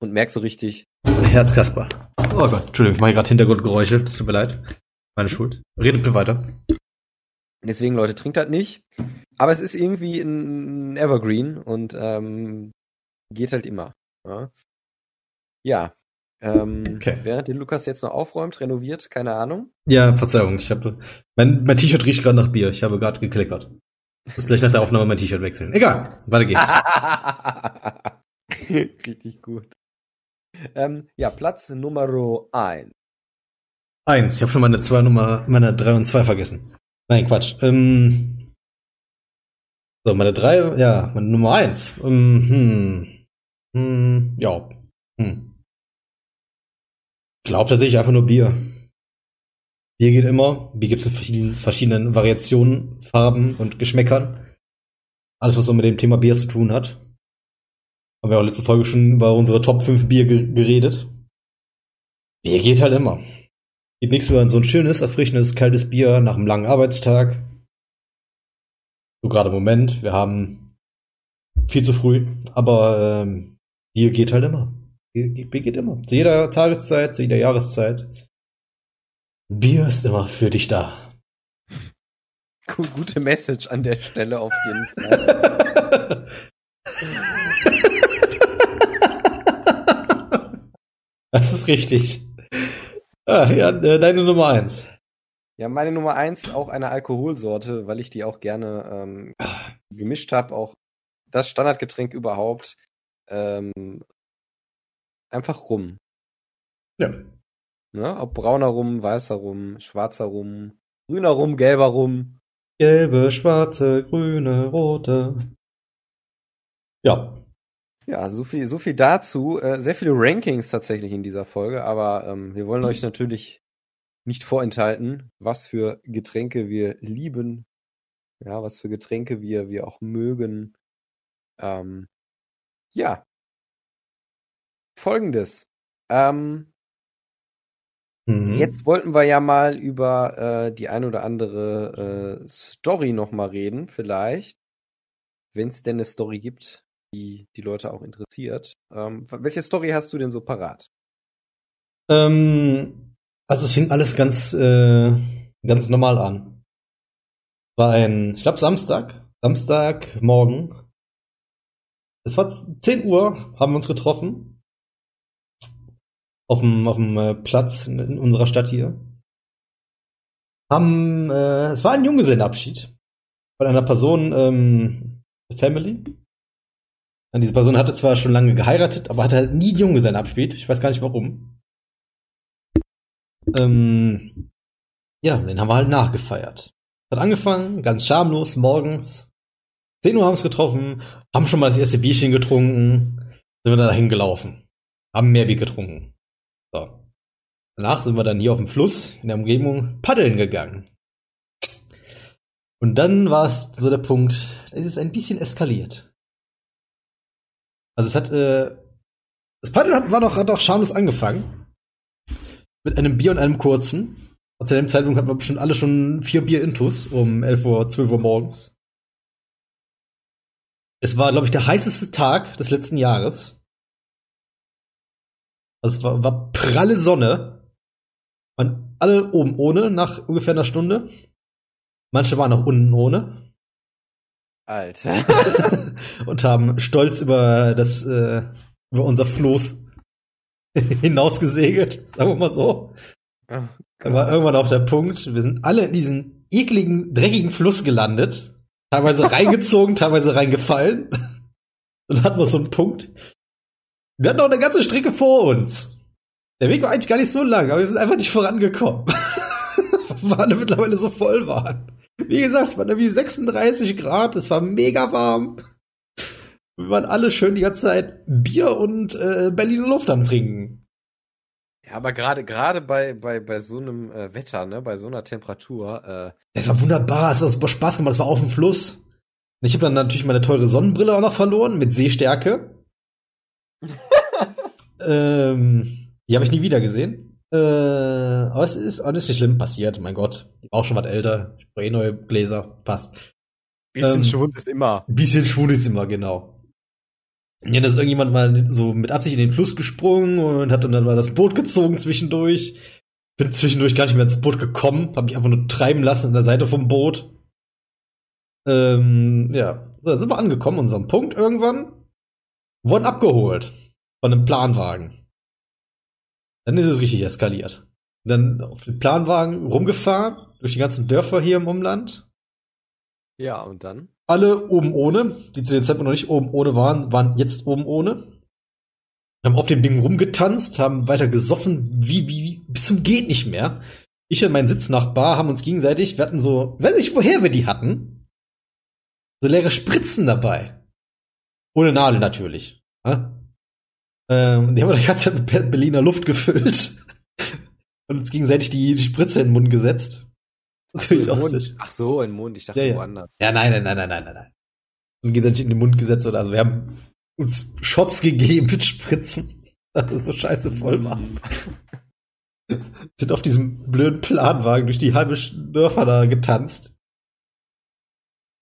und merk so richtig. Herzkasper. Oh Gott, Entschuldigung, ich mache gerade Hintergrundgeräusche, das tut mir leid. Meine Schuld. Redet bitte weiter. Deswegen, Leute, trinkt das nicht. Aber es ist irgendwie ein Evergreen und ähm, geht halt immer. Ja, ja ähm, okay. während den Lukas jetzt noch aufräumt, renoviert, keine Ahnung. Ja, Verzeihung, ich habe mein, mein T-Shirt riecht gerade nach Bier. Ich habe gerade gekleckert. Ich muss gleich nach der Aufnahme mein T-Shirt wechseln. Egal, weiter geht's. [LAUGHS] Richtig gut. Ähm, ja, Platz Nummer 1. Eins. Ich habe schon meine zwei Nummer, meine drei und zwei vergessen. Nein, Quatsch. Ähm, so, meine drei, ja, meine Nummer eins. Ähm, hm, hm, ja. Hm. Glaub tatsächlich einfach nur Bier. Bier geht immer. Bier gibt es in verschiedenen, verschiedenen Variationen, Farben und Geschmäckern. Alles, was so mit dem Thema Bier zu tun hat. Haben wir auch letzte Folge schon über unsere Top 5 Bier geredet. Bier geht halt immer. Geht nichts über so ein schönes, erfrischendes, kaltes Bier nach einem langen Arbeitstag. So gerade im Moment. Wir haben viel zu früh, aber ähm, Bier geht halt immer. Bier, Bier geht immer. Zu jeder Tageszeit, zu jeder Jahreszeit. Bier ist immer für dich da. Gute Message an der Stelle auf jeden [LAUGHS] Fall. das ist richtig. Ah, ja, äh, deine Nummer eins. Ja, meine Nummer eins auch eine Alkoholsorte, weil ich die auch gerne ähm, gemischt habe. Auch das Standardgetränk überhaupt. Ähm, einfach Rum. Ja. Ne? Ob brauner Rum, weißer Rum, schwarzer Rum, grüner Rum, gelber Rum. Gelbe, schwarze, grüne, rote. Ja. Ja, so viel, so viel dazu. Äh, sehr viele Rankings tatsächlich in dieser Folge, aber ähm, wir wollen euch natürlich nicht vorenthalten, was für Getränke wir lieben, ja, was für Getränke wir, wir auch mögen. Ähm, ja. Folgendes. Ähm, mhm. Jetzt wollten wir ja mal über äh, die ein oder andere äh, Story nochmal reden, vielleicht. Wenn es denn eine Story gibt, die die Leute auch interessiert. Ähm, welche Story hast du denn so parat? Ähm, also es fing alles ganz, äh, ganz normal an. War ein, ich glaube Samstag, Samstagmorgen. Es war 10 Uhr, haben wir uns getroffen. Auf dem, auf dem äh, Platz in, in unserer Stadt hier. Haben, äh, es war ein Junggesellenabschied von einer Person, ähm, Family. Und diese Person hatte zwar schon lange geheiratet, aber hatte halt nie die Junggesellenabschied. Ich weiß gar nicht warum. Ähm, ja, den haben wir halt nachgefeiert. Hat angefangen, ganz schamlos, morgens. 10 Uhr haben wir getroffen, haben schon mal das erste Bierchen getrunken, sind wir dahin gelaufen. Haben mehr Bier getrunken. So. Danach sind wir dann hier auf dem Fluss in der Umgebung paddeln gegangen. Und dann war es so der Punkt, es ist ein bisschen eskaliert. Also es hat, äh, das Paddel war doch, hat doch schamlos angefangen. Mit einem Bier und einem kurzen. Und zu dem Zeitpunkt hatten wir bestimmt alle schon vier Bier intus um 11 Uhr, 12 Uhr morgens. Es war, glaube ich, der heißeste Tag des letzten Jahres. Also es war, war pralle Sonne. Waren alle oben ohne nach ungefähr einer Stunde. Manche waren auch unten ohne. Alter. [LAUGHS] und haben stolz über das, äh, über unser Floß [LAUGHS] hinausgesegelt, sagen wir mal so. Oh, Da war irgendwann auch der Punkt, wir sind alle in diesen ekligen, dreckigen Fluss gelandet. Teilweise [LAUGHS] reingezogen, teilweise reingefallen. Und dann hatten wir so einen Punkt. Wir hatten noch eine ganze Strecke vor uns. Der Weg war eigentlich gar nicht so lang, aber wir sind einfach nicht vorangekommen. Weil alle mittlerweile so voll waren. Wie gesagt, es waren irgendwie 36 Grad, es war mega warm. Wir waren alle schön die ganze Zeit Bier und äh, Berliner Luft am Trinken. Ja, aber gerade gerade bei bei bei so einem äh, Wetter, ne, bei so einer Temperatur, äh, Es war wunderbar, es war super Spaß gemacht, es war auf dem Fluss. Ich habe dann natürlich meine teure Sonnenbrille auch noch verloren mit Sehstärke. [LAUGHS] ähm, die habe ich nie wieder gesehen. Äh, aber es ist alles nicht schlimm passiert, mein Gott. Ich war auch schon was älter. Ich brauche eh neue Gläser. Passt. bisschen Ähm, Schwund ist immer. Bisschen schwul ist immer, genau. Ja, da ist irgendjemand mal so mit Absicht in den Fluss gesprungen und hat dann mal das Boot gezogen zwischendurch. Bin zwischendurch gar nicht mehr ins Boot gekommen, hab mich einfach nur treiben lassen an der Seite vom Boot. Ähm, ja, so, dann sind wir angekommen, unserem Punkt irgendwann. Wurden abgeholt von einem Planwagen. Dann ist es richtig eskaliert. Dann auf den Planwagen rumgefahren, durch die ganzen Dörfer hier im Umland Ja, und dann? alle oben ohne, die zu dem Zeitpunkt noch nicht oben ohne waren, waren jetzt oben ohne. Haben auf dem Ding rumgetanzt, haben weiter gesoffen, wie, wie, bis zum geht nicht mehr. Ich und mein Sitznachbar haben uns gegenseitig, wir hatten so, weiß nicht woher wir die hatten, so leere Spritzen dabei. Ohne Nadel natürlich. Ja? Ähm, die haben wir die ganze Zeit mit Be- Berliner Luft gefüllt. Und uns gegenseitig die, Spritze in den Mund gesetzt. Natürlich auch sehr- Ach so, in den Mund, ich dachte Ja, ja. woanders. ja, nein, nein, nein, nein, nein, nein, nein. Und gegenseitig in den Mund gesetzt oder also wir haben uns Shots gegeben mit Spritzen, [LAUGHS] dass es so scheiße voll war. Sind auf diesem blöden Planwagen durch die halbe Dörfer da getanzt.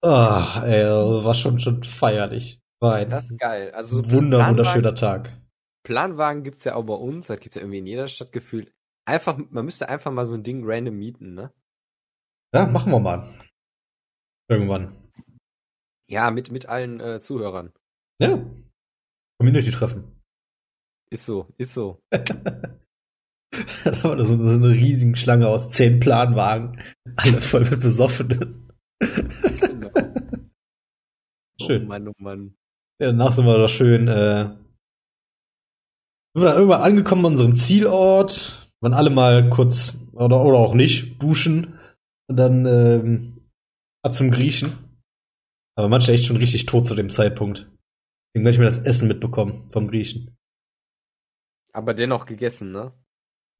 Ah, ey, war schon schon feierlich. War ein Das ist geil. Also so wunder wunderschöner Tag. Planwagen gibt's ja auch bei uns, das gibt's ja irgendwie in jeder Stadt gefühlt. Einfach, man müsste einfach mal so ein Ding random mieten, ne? Ja, machen wir mal. Irgendwann. Ja, mit, mit allen äh, Zuhörern. Ja. Community-Treffen. Ist so, ist so. [LAUGHS] Da war da so, so eine riesige Schlange aus zehn Planwagen. Alle voll mit Besoffenen. Genau. [LAUGHS] Schön. Oh Mann, oh Mann. Ja, danach sind wir da schön, äh, sind wir dann irgendwann angekommen an unserem Zielort, waren alle mal kurz, oder, oder auch nicht, duschen und dann ähm, ab zum Griechen. Aber manche echt schon richtig tot zu dem Zeitpunkt. Deswegen werde ich mir das Essen mitbekommen vom Griechen. Aber dennoch gegessen, ne?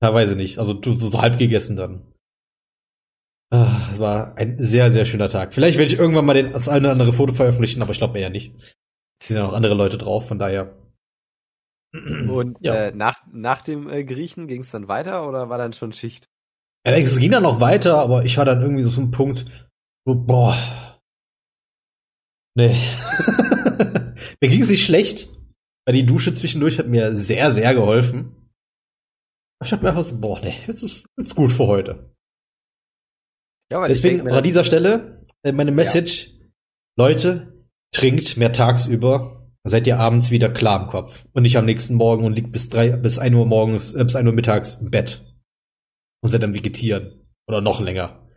Teilweise nicht, also du- so, so halb gegessen dann. Ah, Es war ein sehr, sehr schöner Tag. Vielleicht werde ich irgendwann mal den, das eine oder andere Foto veröffentlichen, aber ich glaube eher nicht. Es sind ja noch andere Leute drauf, von daher. Und Ja. äh, nach, nach dem äh, Griechen ging's dann weiter oder war dann schon Schicht? Ja, es ging dann noch weiter, aber ich war dann irgendwie so zum Punkt, so, boah. Nee. [LAUGHS] mir ging es nicht schlecht, weil die Dusche zwischendurch hat mir sehr, sehr geholfen. Ich dachte mir einfach so, boah, nee, jetzt ist, jetzt gut für heute. Ja, Deswegen an dieser Stelle äh, meine Message, Leute, trinkt mehr tagsüber, dann seid ihr abends wieder klar im Kopf und nicht am nächsten Morgen und liegt bis drei, bis ein Uhr morgens, äh, bis ein Uhr mittags im Bett und seid dann vegetieren oder noch länger.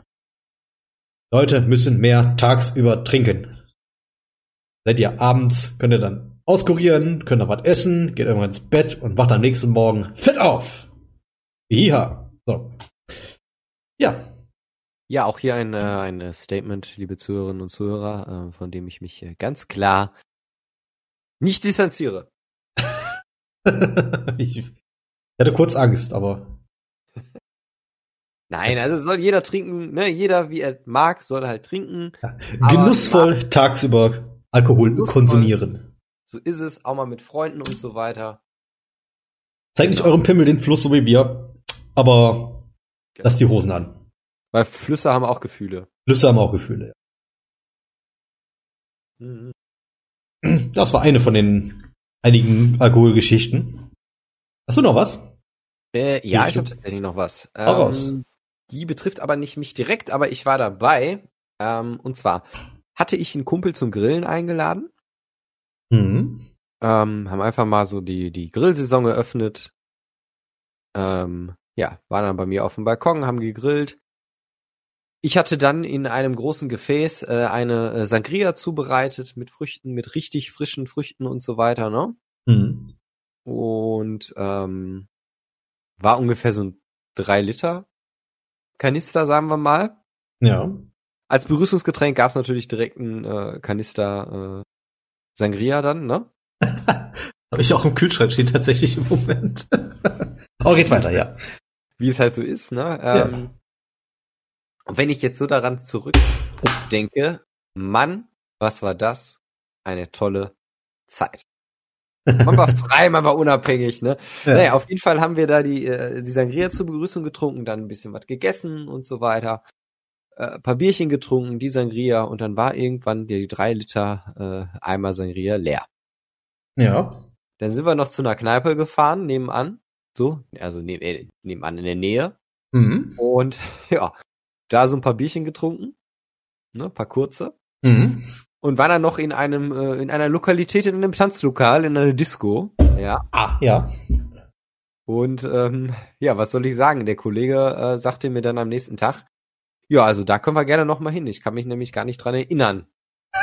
Leute müssen mehr tagsüber trinken. Seid ihr abends, könnt ihr dann auskurieren, könnt ihr was essen, geht irgendwann ins Bett und wacht am nächsten Morgen fit auf. Ja, so. Ja, Ja, auch hier ein, äh, ein äh, Statement, liebe Zuhörerinnen und Zuhörer, äh, von dem ich mich äh, ganz klar nicht distanziere. [LAUGHS] ich hatte kurz Angst, aber [LAUGHS] Nein, also soll jeder trinken, ne? Jeder, wie er mag, soll halt trinken. Aber- genussvoll tagsüber Alkohol Genussvoll. konsumieren. So ist es, auch mal mit Freunden und so weiter. Zeigt nicht eurem Pimmel den Fluss so wie wir, aber lasst die Hosen an. Weil Flüsse haben auch Gefühle. Flüsse haben auch Gefühle. Mhm. Das war eine von den einigen Alkoholgeschichten. Hast du noch was? Äh, ja, ich habe tatsächlich noch was. Ähm, die betrifft aber nicht mich direkt, aber ich war dabei. Ähm, und zwar hatte ich einen Kumpel zum Grillen eingeladen. Mhm. Ähm, haben einfach mal so die, die Grillsaison geöffnet. Ähm, ja, waren dann bei mir auf dem Balkon, haben gegrillt. Ich hatte dann in einem großen Gefäß äh, eine äh, Sangria zubereitet mit Früchten, mit richtig frischen Früchten und so weiter, ne? Mhm. Und ähm, war ungefähr so ein drei Liter Kanister, sagen wir mal. Ja. Als Begrüßungsgetränk gab's natürlich direkt einen äh, Kanister äh, Sangria dann, ne? [LAUGHS] Habe ich auch im Kühlschrank steht tatsächlich im Moment. [LAUGHS] Aber geht weiter, ja. Wie es halt so ist, ne? Ähm, Und wenn ich jetzt so daran zurückdenke, Mann, was war das? Eine tolle Zeit. Man war [LAUGHS] frei, man war unabhängig, ne? Ja. Naja, auf jeden Fall haben wir da die, äh, die Sangria zur Begrüßung getrunken, dann ein bisschen was gegessen und so weiter. Äh, paar Bierchen getrunken, die Sangria und dann war irgendwann die drei Liter äh, Eimer Sangria leer. Ja. Dann sind wir noch zu einer Kneipe gefahren, nebenan. So, also neben, äh, nebenan in der Nähe. Mhm. Und [LAUGHS] ja, da so ein paar Bierchen getrunken. Ne, paar kurze. Mhm. Und war dann noch in einem, äh, in einer Lokalität, in einem Tanzlokal, in einer Disco. Ja. Ah, ja. Und ähm, ja, was soll ich sagen? Der Kollege äh, sagte mir dann am nächsten Tag, ja, also da können wir gerne noch mal hin. Ich kann mich nämlich gar nicht dran erinnern,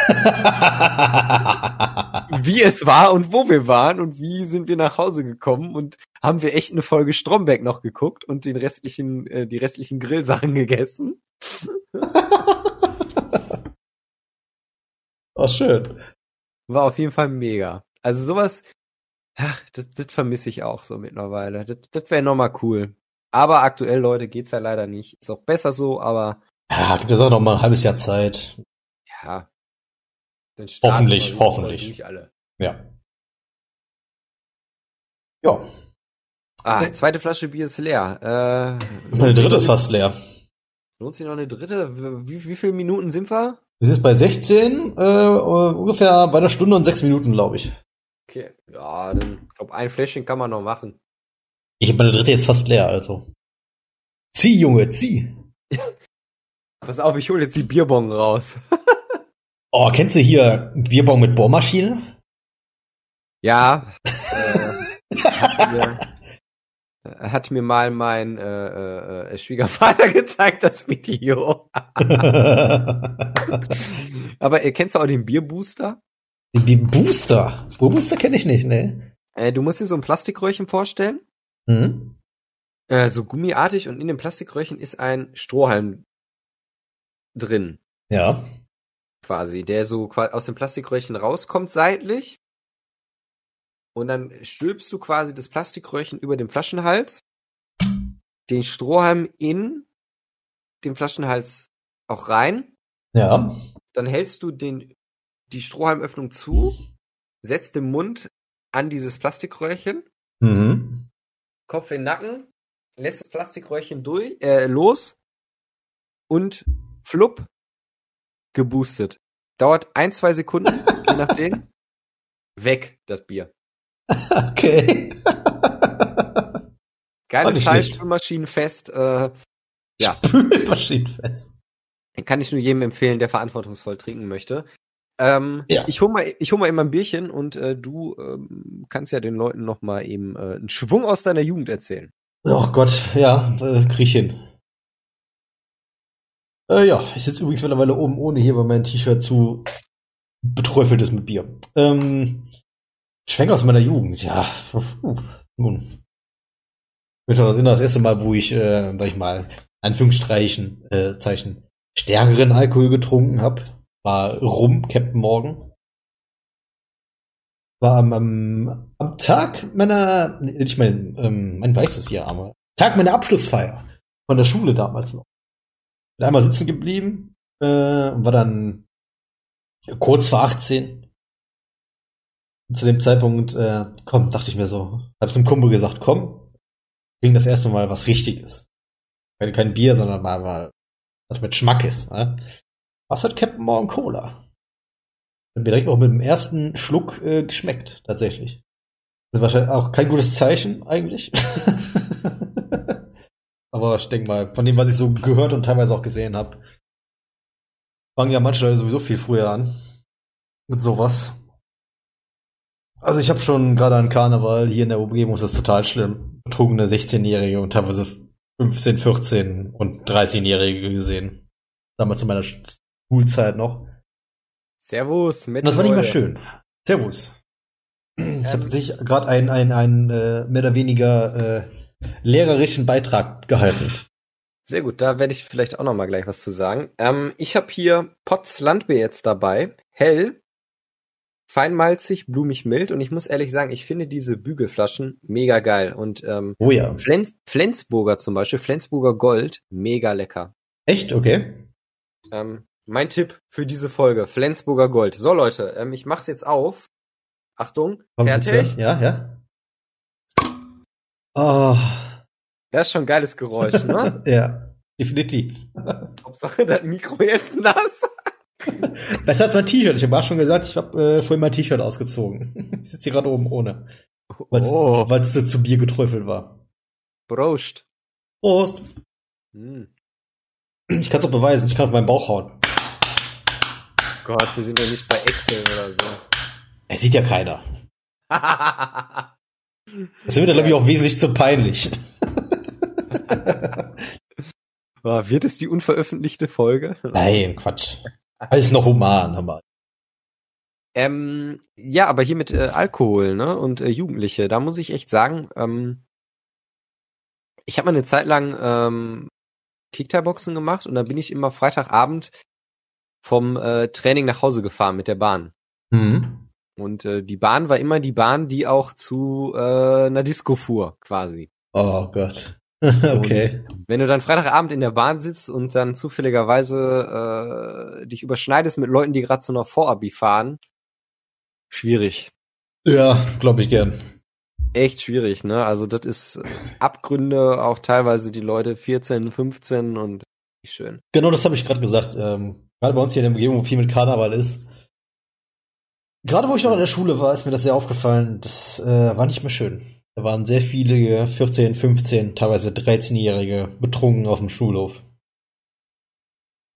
[LAUGHS] wie es war und wo wir waren und wie sind wir nach Hause gekommen und haben wir echt eine Folge Stromberg noch geguckt und den restlichen, äh, die restlichen Grillsachen gegessen. [LAUGHS] oh, schön. War auf jeden Fall mega. Also sowas, ach, das, das vermisse ich auch so mittlerweile. Das, das wäre nochmal cool. Aber aktuell, Leute, geht's ja leider nicht. Ist auch besser so, aber Ja, gibt es auch noch mal ein halbes Jahr Zeit. ja. Dann starten Hoffentlich, hoffentlich. Ja. Ja. Ah, zweite Flasche Bier ist leer. Äh, Meine dritte ist fast leer. Lohnt sich noch eine dritte? Wie, wie viele Minuten sind wir? Wir sind jetzt bei 16, äh, ungefähr bei einer Stunde und sechs Minuten, glaube ich. Okay, ja, dann, ich glaube, ein Fläschchen kann man noch machen. Ich habe meine dritte jetzt fast leer, also. Zieh, Junge, zieh. [LAUGHS] Pass auf, ich hole jetzt die Bierbong raus. [LAUGHS] Oh, kennst du hier Bierbong mit Bohrmaschine? Ja. äh, hat, mir, äh, hat mir mal mein äh, äh, Schwiegervater [LAUGHS] gezeigt, das Video. [LAUGHS] Aber äh, kennst du auch den Bierbooster? Die Booster. Booster kenne ich nicht, ne? Äh, du musst dir so ein Plastikröhrchen vorstellen. Hm? Äh, so gummiartig und in dem Plastikröhrchen ist ein Strohhalm drin. Ja. Quasi, der so aus dem Plastikröhrchen rauskommt seitlich. Und dann stülpst du quasi das Plastikröhrchen über den Flaschenhals, den Strohhalm in den Flaschenhals auch rein. Ja. Dann hältst du den, die Strohhalmöffnung zu, setzt den Mund an dieses Plastikröhrchen, Mhm. Kopf in den Nacken, lässt das Plastikröhrchen durch, äh, los und flupp, geboostet. Dauert ein, zwei Sekunden, [LAUGHS] je nachdem. Weg, das Bier. Okay. Geiles Teil. Spülmaschinenfest. Äh, Ja. Spülmaschinenfest. kann ich nur jedem empfehlen, der verantwortungsvoll trinken möchte. Ähm, Ja. Ich hol mal, ich hol mal eben ein Bierchen und äh, du ähm, kannst ja den Leuten noch mal eben äh, einen Schwung aus deiner Jugend erzählen. Oh Gott, ja, äh, krieg ich hin. Äh, ja, ich sitze übrigens mittlerweile oben ohne hier, weil mein T-Shirt zu beträufelt ist mit Bier. Ähm, Schwenk aus meiner Jugend, ja. Nun. Ich bin schon das das erste Mal, wo ich, äh, sag ich mal, Anführungsstreichen, äh, Zeichen, stärkeren Alkohol getrunken habe. War Rum, Captain Morgan. War am, am, am Tag meiner, nee, nicht mein, ähm, mein weißes Jahr, aber Tag meiner Abschlussfeier von der Schule damals noch. Bin einmal sitzen geblieben äh, und war dann kurz vor 18. Und zu dem Zeitpunkt, äh, komm, dachte ich mir so, hab zum Kumpel gesagt, komm, bring das erste Mal was Richtiges. Kein Bier, sondern mal, mal was mit Schmack ist. Ne? Was hat Captain Morgan Cola? Hat mir direkt auch mit dem ersten Schluck äh, geschmeckt, tatsächlich. Das ist wahrscheinlich auch kein gutes Zeichen, eigentlich. [LAUGHS] Aber ich denke mal, von dem, was ich so gehört und teilweise auch gesehen habe, fangen ja manche Leute sowieso viel früher an. Mit sowas. Also ich habe schon gerade an Karneval hier in der Umgebung ist das total schlimm. Betrunkene 16-Jährige und teilweise 15, 14 und 13-Jährige gesehen. Damals zu meiner Schulzeit noch. Servus, mit und das war nicht mal schön. Servus. Ich ähm, habe sich gerade einen ein, ein, äh, mehr oder weniger äh, lehrerischen Beitrag gehalten. Sehr gut, da werde ich vielleicht auch noch mal gleich was zu sagen. Ähm, ich habe hier Potts Landbier jetzt dabei. Hell, feinmalzig, blumig mild und ich muss ehrlich sagen, ich finde diese Bügelflaschen mega geil. Und ähm, oh ja. Flens Flensburger zum Beispiel, Flensburger Gold, mega lecker. Echt? Okay. Ähm, mein Tipp für diese Folge, Flensburger Gold. So Leute, ähm, ich mach's jetzt auf. Achtung, Kommt fertig? Ja, ja. Oh. Das ist schon ein geiles Geräusch, ne? [LAUGHS] ja, definitiv. Hauptsache das Mikro jetzt nass. [LAUGHS] Besser als mein T-Shirt. Ich habe auch schon gesagt, ich habe äh, vorhin mein T-Shirt ausgezogen. Ich sitze hier gerade oben ohne. Weil es oh. zu Bier geträufelt war. Prost. Prost. Hm. Ich kann es auch beweisen, ich kann auf meinen Bauch hauen. Gott, wir sind ja nicht bei Excel oder so. Er sieht ja keiner. [LAUGHS] das wird dann, glaube ich, auch wesentlich zu peinlich. [LAUGHS] wird es die unveröffentlichte Folge? Nein, Quatsch. Alles noch human, aber. Ähm, ja, aber hier mit äh, Alkohol, ne? Und äh, Jugendliche, da muss ich echt sagen, ähm, ich habe mal eine Zeit lang ähm, Kickterboxen gemacht und dann bin ich immer Freitagabend vom äh, Training nach Hause gefahren mit der Bahn. Mhm. Und äh, die Bahn war immer die Bahn, die auch zu äh, einer Disco fuhr, quasi. Oh Gott. [LAUGHS] okay. Und wenn du dann Freitagabend in der Bahn sitzt und dann zufälligerweise äh, dich überschneidest mit Leuten, die gerade zu einer Vorabi fahren, schwierig. Ja, glaube ich gern. Echt schwierig, ne? Also das ist Abgründe, auch teilweise die Leute 14, 15 und nicht schön. Genau, das habe ich gerade gesagt. Ähm, gerade bei uns hier in der Umgebung, wo viel mit Karneval ist. Gerade wo ich noch in der Schule war, ist mir das sehr aufgefallen. Das äh, war nicht mehr schön. Da waren sehr viele 14, 15, teilweise 13-Jährige betrunken auf dem Schulhof.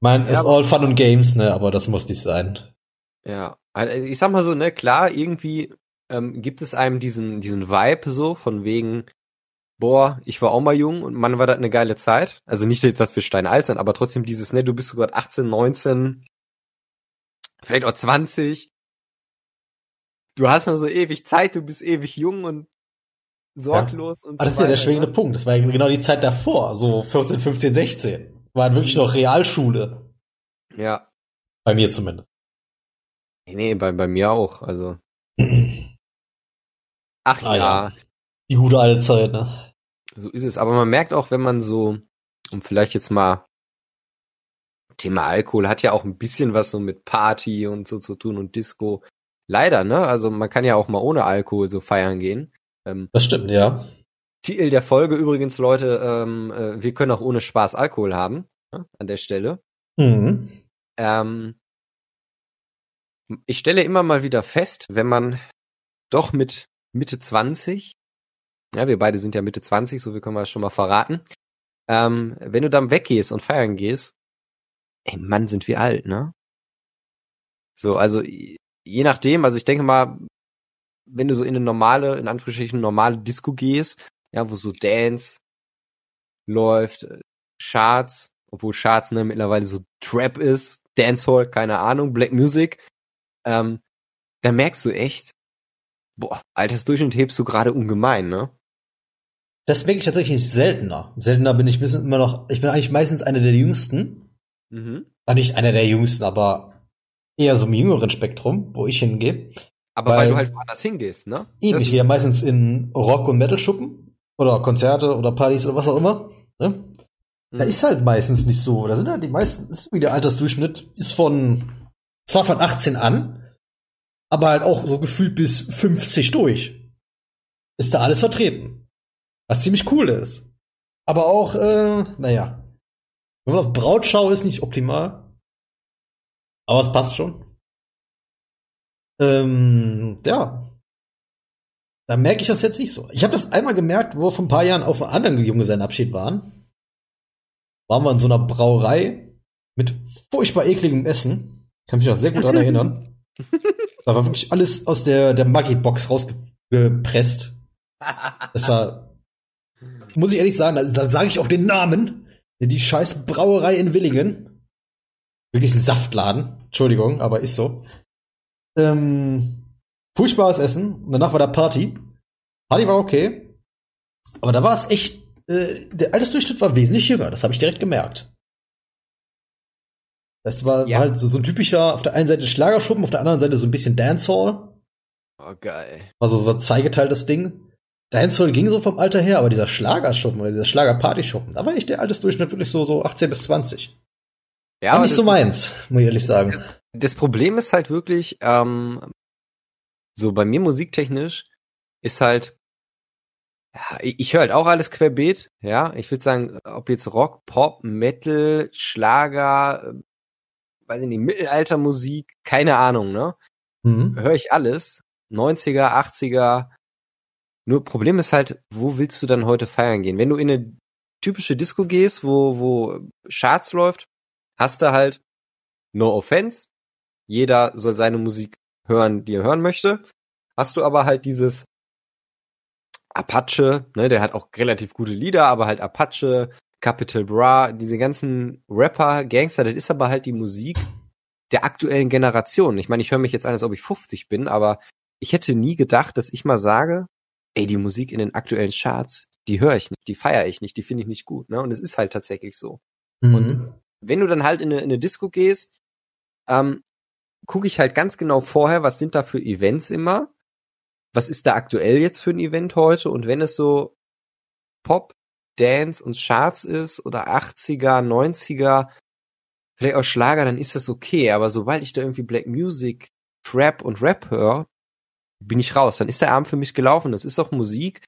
Mein, ja, ist all fun and games, ne, aber das muss nicht sein. Ja, also ich sag mal so, ne, klar, irgendwie ähm, gibt es einem diesen, diesen Vibe so, von wegen, boah, ich war auch mal jung und man war das eine geile Zeit. Also nicht dass wir steinalt sind, aber trotzdem dieses, ne, du bist sogar 18, 19, vielleicht auch 20. Du hast noch so ewig Zeit, du bist ewig jung und sorglos ja. und so. Aber das ist ja der schwingende? Punkt. Das war genau die Zeit davor, so 14, 15, 16. Das war wirklich noch Realschule. Ja. Bei mir zumindest. Nee, nee, bei, bei mir auch, also. [CLEARS THROAT] Ach ah, ja. ja. Die gute alte Zeit, ne? So ist es. Aber man merkt auch, wenn man so, um vielleicht jetzt mal Thema Alkohol hat ja auch ein bisschen was so mit Party und so zu tun und Disco. Leider, ne? Also man kann ja auch mal ohne Alkohol so feiern gehen. Ähm, das stimmt, ja. Titel der Folge übrigens, Leute, ähm, äh, wir können auch ohne Spaß Alkohol haben, ne, an der Stelle. Mhm. Ähm, ich stelle immer mal wieder fest, wenn man doch mit Mitte 20, ja, wir beide sind ja Mitte 20, so viel können wir das schon mal verraten, ähm, wenn du dann weggehst und feiern gehst, ey Mann, sind wir alt, ne? So, also je nachdem, also ich denke mal, wenn du so in eine normale, in Anführungsstrichen normale Disco gehst, ja, wo so Dance läuft, äh, Charts, obwohl Charts ne, mittlerweile so Trap ist, Dancehall, keine Ahnung, Black Music, ähm, da merkst du echt, boah, Altersdurchschnitt hebst du gerade ungemein, ne? Das merke ich tatsächlich seltener. Seltener bin ich bisschen immer noch, ich bin eigentlich meistens einer der Jüngsten. Mhm. nicht einer der Jüngsten, aber eher so im jüngeren Spektrum, wo ich hingehe. Aber weil, weil du halt woanders hingehst, ne? Eben, ich gehe ja meistens in Rock- und Metal-Schuppen oder Konzerte oder Partys oder was auch immer. Ne? Da mhm. ist halt meistens nicht so. Da sind halt die meisten, ist wie der Altersdurchschnitt ist von, zwar von 18 an, aber halt auch so gefühlt bis 50 durch. Ist da alles vertreten. Was ziemlich cool ist. Aber auch, äh, naja. Wenn man auf Brautschau ist, nicht optimal. Aber es passt schon. Ähm, ja. Da merke ich das jetzt nicht so. Ich habe das einmal gemerkt, wo wir vor ein paar Jahren auf einem anderen Junggesellenabschied waren. Waren wir in so einer Brauerei mit furchtbar ekligem Essen. Kann mich noch sehr gut daran erinnern. [LAUGHS] Da war wirklich alles aus der, der Maggi-Box rausgepresst. Das war, muss ich ehrlich sagen, da, da sage ich auch den Namen. Die scheiß Brauerei in Willingen. Wirklich ein Saftladen. Entschuldigung, aber ist so. Ähm, furchtbares Essen. Und danach war da Party. Party war okay. Aber da war es echt, äh, der Altersdurchschnitt war wesentlich jünger. Das habe ich direkt gemerkt. Das war, Ja. war halt so, so ein typischer, auf der einen Seite Schlagerschuppen, auf der anderen Seite so ein bisschen Dancehall. Oh, geil. Also so ein zweigeteiltes Ding. Dancehall ging so vom Alter her, aber dieser Schlagerschuppen oder dieser Schlagerpartyschuppen, da war echt der Altersdurchschnitt wirklich so, so 18 bis 20. Ja, War nicht das so meins, muss ich ehrlich sagen. das Problem ist halt wirklich, ähm, so bei mir musiktechnisch ist halt, ja, ich, ich höre halt auch alles querbeet, ja. Ich würde sagen, ob jetzt Rock, Pop, Metal, Schlager, äh, weiß ich nicht, Mittelaltermusik, keine Ahnung, ne? Mhm. Höre ich alles. 90er, 80er. Nur Problem ist halt, wo willst du dann heute feiern gehen? Wenn du in eine typische Disco gehst, wo, wo Charts läuft, hast du halt No Offense. Jeder soll seine Musik hören, die er hören möchte. Hast du aber halt dieses Apache, ne, der hat auch relativ gute Lieder, aber halt Apache, Capital Bra, diese ganzen Rapper, Gangster, das ist aber halt die Musik der aktuellen Generation. Ich meine, ich höre mich jetzt an, als ob ich 50 bin, aber ich hätte nie gedacht, dass ich mal sage, ey, die Musik in den aktuellen Charts, die höre ich nicht, die feiere ich nicht, die finde ich nicht gut, ne? Und es ist halt tatsächlich so. Mhm. Wenn du dann halt in eine, in eine Disco gehst, ähm, gucke ich halt ganz genau vorher, was sind da für Events immer, was ist da aktuell jetzt für ein Event heute und wenn es so Pop, Dance und Charts ist oder 80er, 90er, vielleicht auch Schlager, dann ist das okay, aber sobald ich da irgendwie Black Music, Trap und Rap höre, bin ich raus. Dann ist der Abend für mich gelaufen. Das ist auch Musik.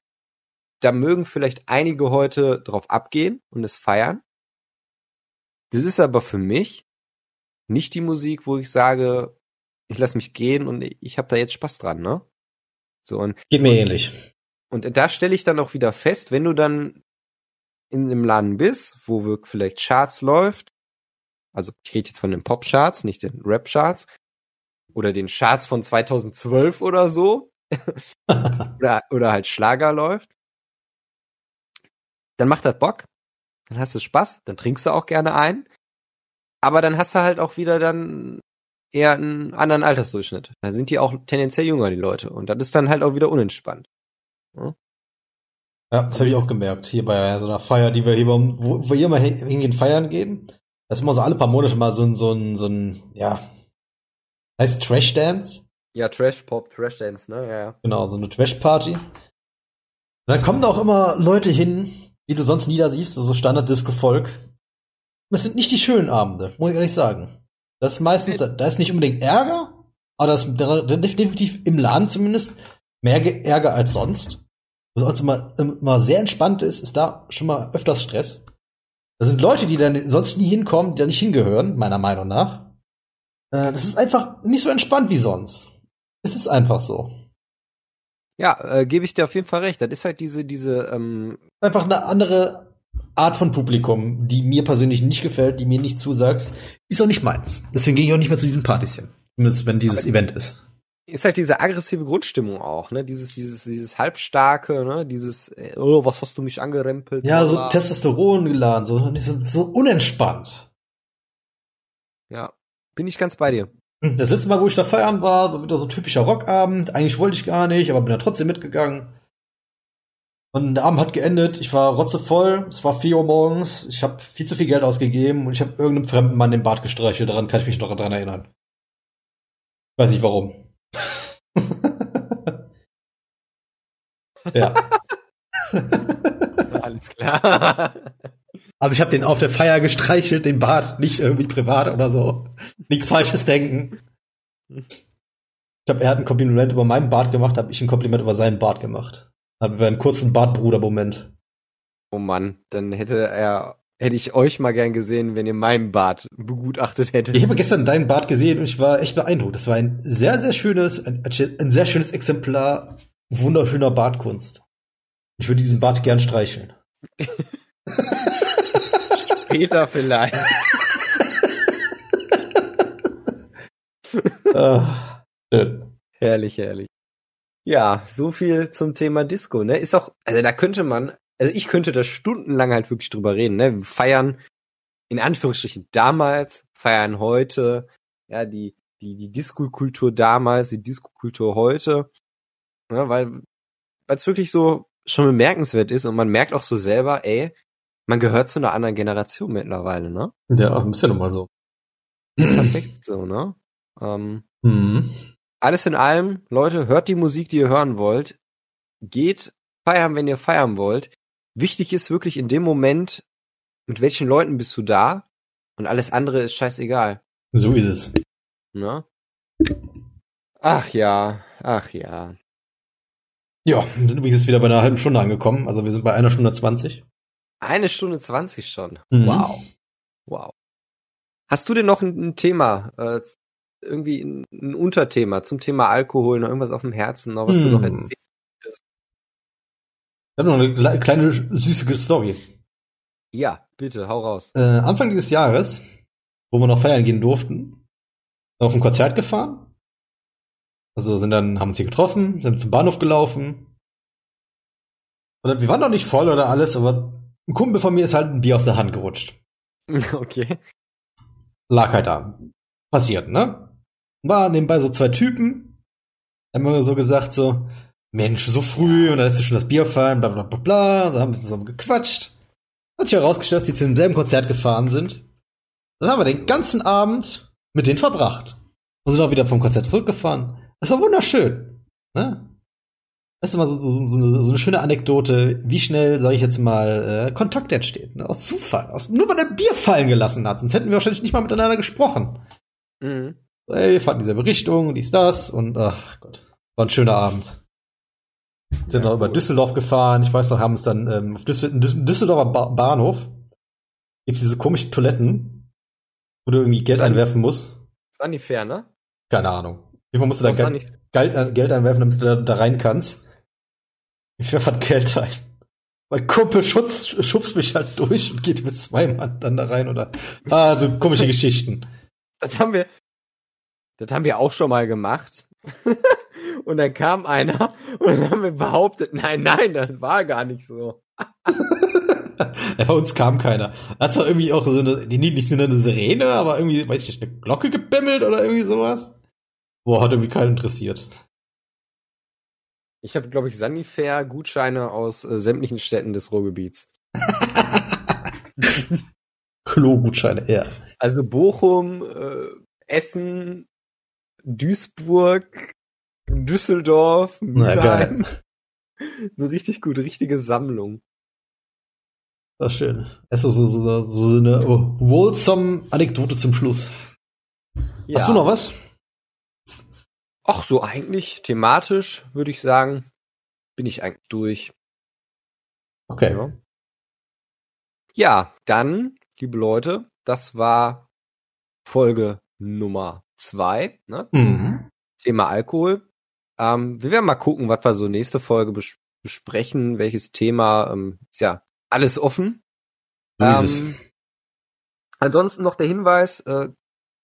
Da mögen vielleicht einige heute drauf abgehen und es feiern. Das ist aber für mich nicht die Musik, wo ich sage, ich lasse mich gehen und ich habe da jetzt Spaß dran, ne? So und Geht mir ähnlich. und da stelle ich dann auch wieder fest, wenn du dann in einem Laden bist, wo wirklich vielleicht Charts läuft, also ich rede jetzt von den Pop-Charts, nicht den Rap-Charts, oder den Charts von 2012 oder so, [LAUGHS] oder, oder halt Schlager läuft, dann macht das Bock, dann hast du Spaß, dann trinkst du auch gerne ein, aber dann hast du halt auch wieder dann eher einen anderen Altersdurchschnitt. Da sind die auch tendenziell jünger, die Leute. Und das ist dann halt auch wieder unentspannt. Ja, das habe ich auch gemerkt. Hier bei so einer Feier, die wir hier, wo, wir immer hin- hingehen, feiern gehen. Das ist immer so alle paar Monate mal so ein, so ein, so ein, ja, heißt Trash Dance. Ja, Trash Pop, Trash Dance, ne? Ja, ja. Genau, so eine Trash-Party. Und dann kommen da auch immer Leute hin, die du sonst nie da siehst, so Standard-Disco-Volk. Das sind nicht die schönen Abende, muss ich ehrlich sagen. Das ist meistens, da ist nicht unbedingt Ärger, aber das ist definitiv im Laden zumindest mehr Ge- Ärger als sonst. Was sonst immer, immer sehr entspannt ist, ist da schon mal öfters Stress. Das sind Leute, die dann sonst nie hinkommen, die da nicht hingehören, meiner Meinung nach. Äh, das ist einfach nicht so entspannt wie sonst. Es ist einfach so. Ja, äh, gebe ich dir auf jeden Fall recht. Das ist halt diese, diese, ähm, einfach eine andere Art von Publikum, die mir persönlich nicht gefällt, die mir nicht zusagt, ist auch nicht meins. Deswegen gehe ich auch nicht mehr zu diesen Partys hin. Zumindest wenn dieses Aber- Event ist. ist halt diese aggressive Grundstimmung auch, ne? Dieses, dieses, dieses halbstarke, ne? Dieses, äh, oh, was hast du mich angerempelt? Ja, so Bla. Testosteron geladen, so, so unentspannt. Ja, bin ich ganz bei dir. Das letzte Mal, wo ich da feiern war, war wieder so ein typischer Rockabend. Eigentlich wollte ich gar nicht, aber bin da trotzdem mitgegangen. Und der Abend hat geendet. Ich war rotzevoll. Es war 4 Uhr morgens. Ich habe viel zu viel Geld ausgegeben und ich habe irgendeinem fremden Mann den Bart gestreichelt. Daran kann ich mich noch dran erinnern. Weiß nicht warum. [LAUGHS] ja. [LAUGHS] Alles klar. Also ich habe den auf der Feier gestreichelt, den Bart, nicht irgendwie privat oder so. Nichts Falsches denken. Ich habe er hat ein Kompliment über meinen Bart gemacht, habe ich ein Kompliment über seinen Bart gemacht. Haben wir einen kurzen Bartbruder-Moment. oh Mann, dann hätte er hätte ich euch mal gern gesehen, wenn ihr meinen Bart begutachtet hättet. Ich habe gestern deinen Bart gesehen und ich war echt beeindruckt. Das war ein sehr, sehr schönes, ein, ein sehr schönes Exemplar wunderschöner Bartkunst. Ich würde diesen Bart gern streicheln. [LAUGHS] Später vielleicht. ah, schön. Herrlich, herrlich. Ja, so viel zum Thema Disco, ne? Ist auch, also da könnte man, also ich könnte da stundenlang halt wirklich drüber reden, ne? Wir feiern in Anführungsstrichen damals, feiern heute, ja, die, die, die Disco-Kultur damals, die Disco-Kultur heute, ne? weil, weil es wirklich so schon bemerkenswert ist und man merkt auch so selber, ey, man gehört zu einer anderen Generation mittlerweile, ne? Ja, ist ja nun mal so. Ist tatsächlich so, ne? Ähm, Mhm. alles in allem, Leute, hört die Musik, die ihr hören wollt. Geht feiern, wenn ihr feiern wollt. Wichtig ist wirklich in dem Moment, mit welchen Leuten bist du da? Und alles andere ist scheißegal. So ist es. Ne? Ach ja, ach ja. Ja, wir sind übrigens wieder bei einer halben Stunde angekommen. Also wir sind bei einer Stunde zwanzig. Eine Stunde zwanzig schon. Mhm. Wow. Wow. Hast du denn noch ein, ein Thema, äh, irgendwie ein, ein Unterthema zum Thema Alkohol, noch irgendwas auf dem Herzen, noch was du Hm. noch erzählst? Ich habe noch eine kle- kleine süße Story. Ja, bitte, hau raus. Äh, Anfang dieses Jahres, wo wir noch feiern gehen durften, sind wir auf ein Konzert gefahren. Also sind dann, haben uns hier getroffen, sind zum Bahnhof gelaufen. Und wir waren noch nicht voll oder alles, aber ein Kumpel von mir ist halt ein Bier aus der Hand gerutscht. [LAUGHS] Okay. Lag halt da. Passiert, ne? War nebenbei so zwei Typen. Haben wir so gesagt, so, Mensch, so früh, und dann ist ja schon das Bier fallen, bla bla bla bla. So haben wir zusammen gequatscht. Hat sich herausgestellt, dass die zu demselben Konzert gefahren sind. Dann haben wir den ganzen Abend mit denen verbracht. Und sind auch wieder vom Konzert zurückgefahren. Das war wunderschön. Ne? Das ist immer so, so, so, eine, so eine schöne Anekdote, wie schnell, sage ich jetzt mal, äh, Kontakt entsteht. Ne? Aus Zufall. Aus, nur weil er Bier fallen gelassen hat. Sonst hätten wir wahrscheinlich nicht mal miteinander gesprochen. Mhm. Ey, wir fanden dieselbe Richtung, dies, das und ach Gott, war ein schöner Abend. Sind Ja, noch über. Düsseldorf gefahren. Ich weiß noch, haben uns dann ähm, auf Düssel Düs- Düsseldorfer ba Bahnhof gibt's diese komischen Toiletten, wo du irgendwie Geld einwerfen musst. Das war nicht fair, ne? Keine Ahnung. Viel musst du da Geld, äh, Geld einwerfen, damit du da, da rein kannst? Ich werfe halt Geld ein. Mein Kumpel schubst, schubst mich halt durch und geht mit zwei Mann dann da rein oder. Ah, so komische [LAUGHS] Geschichten. das haben wir, das haben wir auch schon mal gemacht. [LAUGHS] und dann kam einer und dann haben wir behauptet, nein, nein, das war gar nicht so. [LAUGHS] Ja, Bei uns kam keiner. Hat zwar irgendwie auch so eine, die nicht so eine Sirene, aber irgendwie, weiß ich nicht, eine Glocke gebimmelt oder irgendwie sowas. Boah, hat irgendwie keinen interessiert. Ich habe, glaube ich, Sanifair-Gutscheine aus äh, sämtlichen Städten des Ruhrgebiets. [LAUGHS] Klo-Gutscheine, ja. Also Bochum, äh, Essen, Duisburg, Düsseldorf, Na, Mülheim. So richtig gut, richtige Sammlung. Das ist schön. Es ist so, so, so, so eine oh, wholesome Anekdote zum Schluss. Ja. Hast du noch was? Ach, so eigentlich thematisch würde ich sagen, bin ich eigentlich durch. Okay. Ja. ja, dann, liebe Leute, das war Folge Nummer zwei, ne, Mhm. Thema Alkohol. Ähm, wir werden mal gucken, was wir so nächste Folge bes besprechen, welches Thema, ähm, ist ja alles offen. Ähm, ansonsten noch der Hinweis, äh,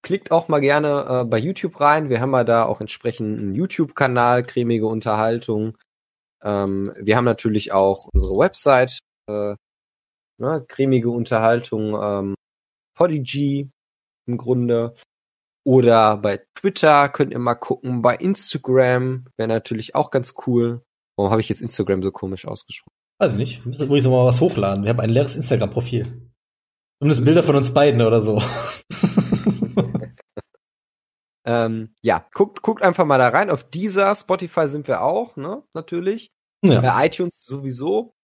klickt auch mal gerne äh, bei YouTube rein. Wir haben ja da auch entsprechend einen YouTube-Kanal, cremige Unterhaltung. Ähm, wir haben natürlich auch unsere Website, äh, ne, cremige Unterhaltung, ähm, Podigy im Grunde. Oder bei Twitter könnt ihr mal gucken. Bei Instagram wäre natürlich auch ganz cool. Warum habe ich jetzt Instagram so komisch ausgesprochen? Weiß ich nicht. Wir müssen übrigens mal was hochladen. Wir haben ein leeres Instagram-Profil. Zumindest Bilder von uns beiden oder so. [LAUGHS] Ähm, ja, guckt, guckt einfach mal da rein. Auf dieser Spotify sind wir auch, ne? Natürlich. ja. Bei iTunes sowieso.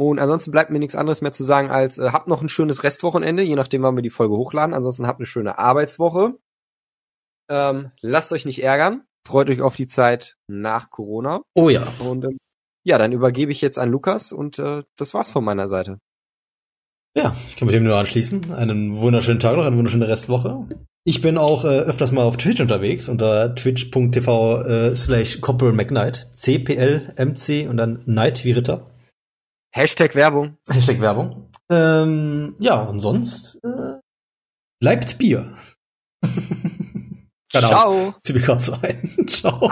Und ansonsten bleibt mir nichts anderes mehr zu sagen als äh, habt noch ein schönes Restwochenende, je nachdem, wann wir die Folge hochladen. Ansonsten habt eine schöne Arbeitswoche. Ähm, lasst euch nicht ärgern. Freut euch auf die Zeit nach Corona. Oh ja. Und ähm, ja, dann übergebe ich jetzt an Lukas und äh, das war's von meiner Seite. Ja, ich kann mich dem nur anschließen. Einen wunderschönen Tag noch, eine wunderschöne Restwoche. Ich bin auch äh, öfters mal auf Twitch unterwegs unter twitch.tv äh, slash Corporal McKnight. C-P-L-M-C und dann Night wie Ritter. Hashtag Werbung. Hashtag Werbung. Ähm, ja, und sonst äh, bleibt Bier. [LAUGHS] Ciao. Fiel mir gerade so ein. [LAUGHS] Ciao.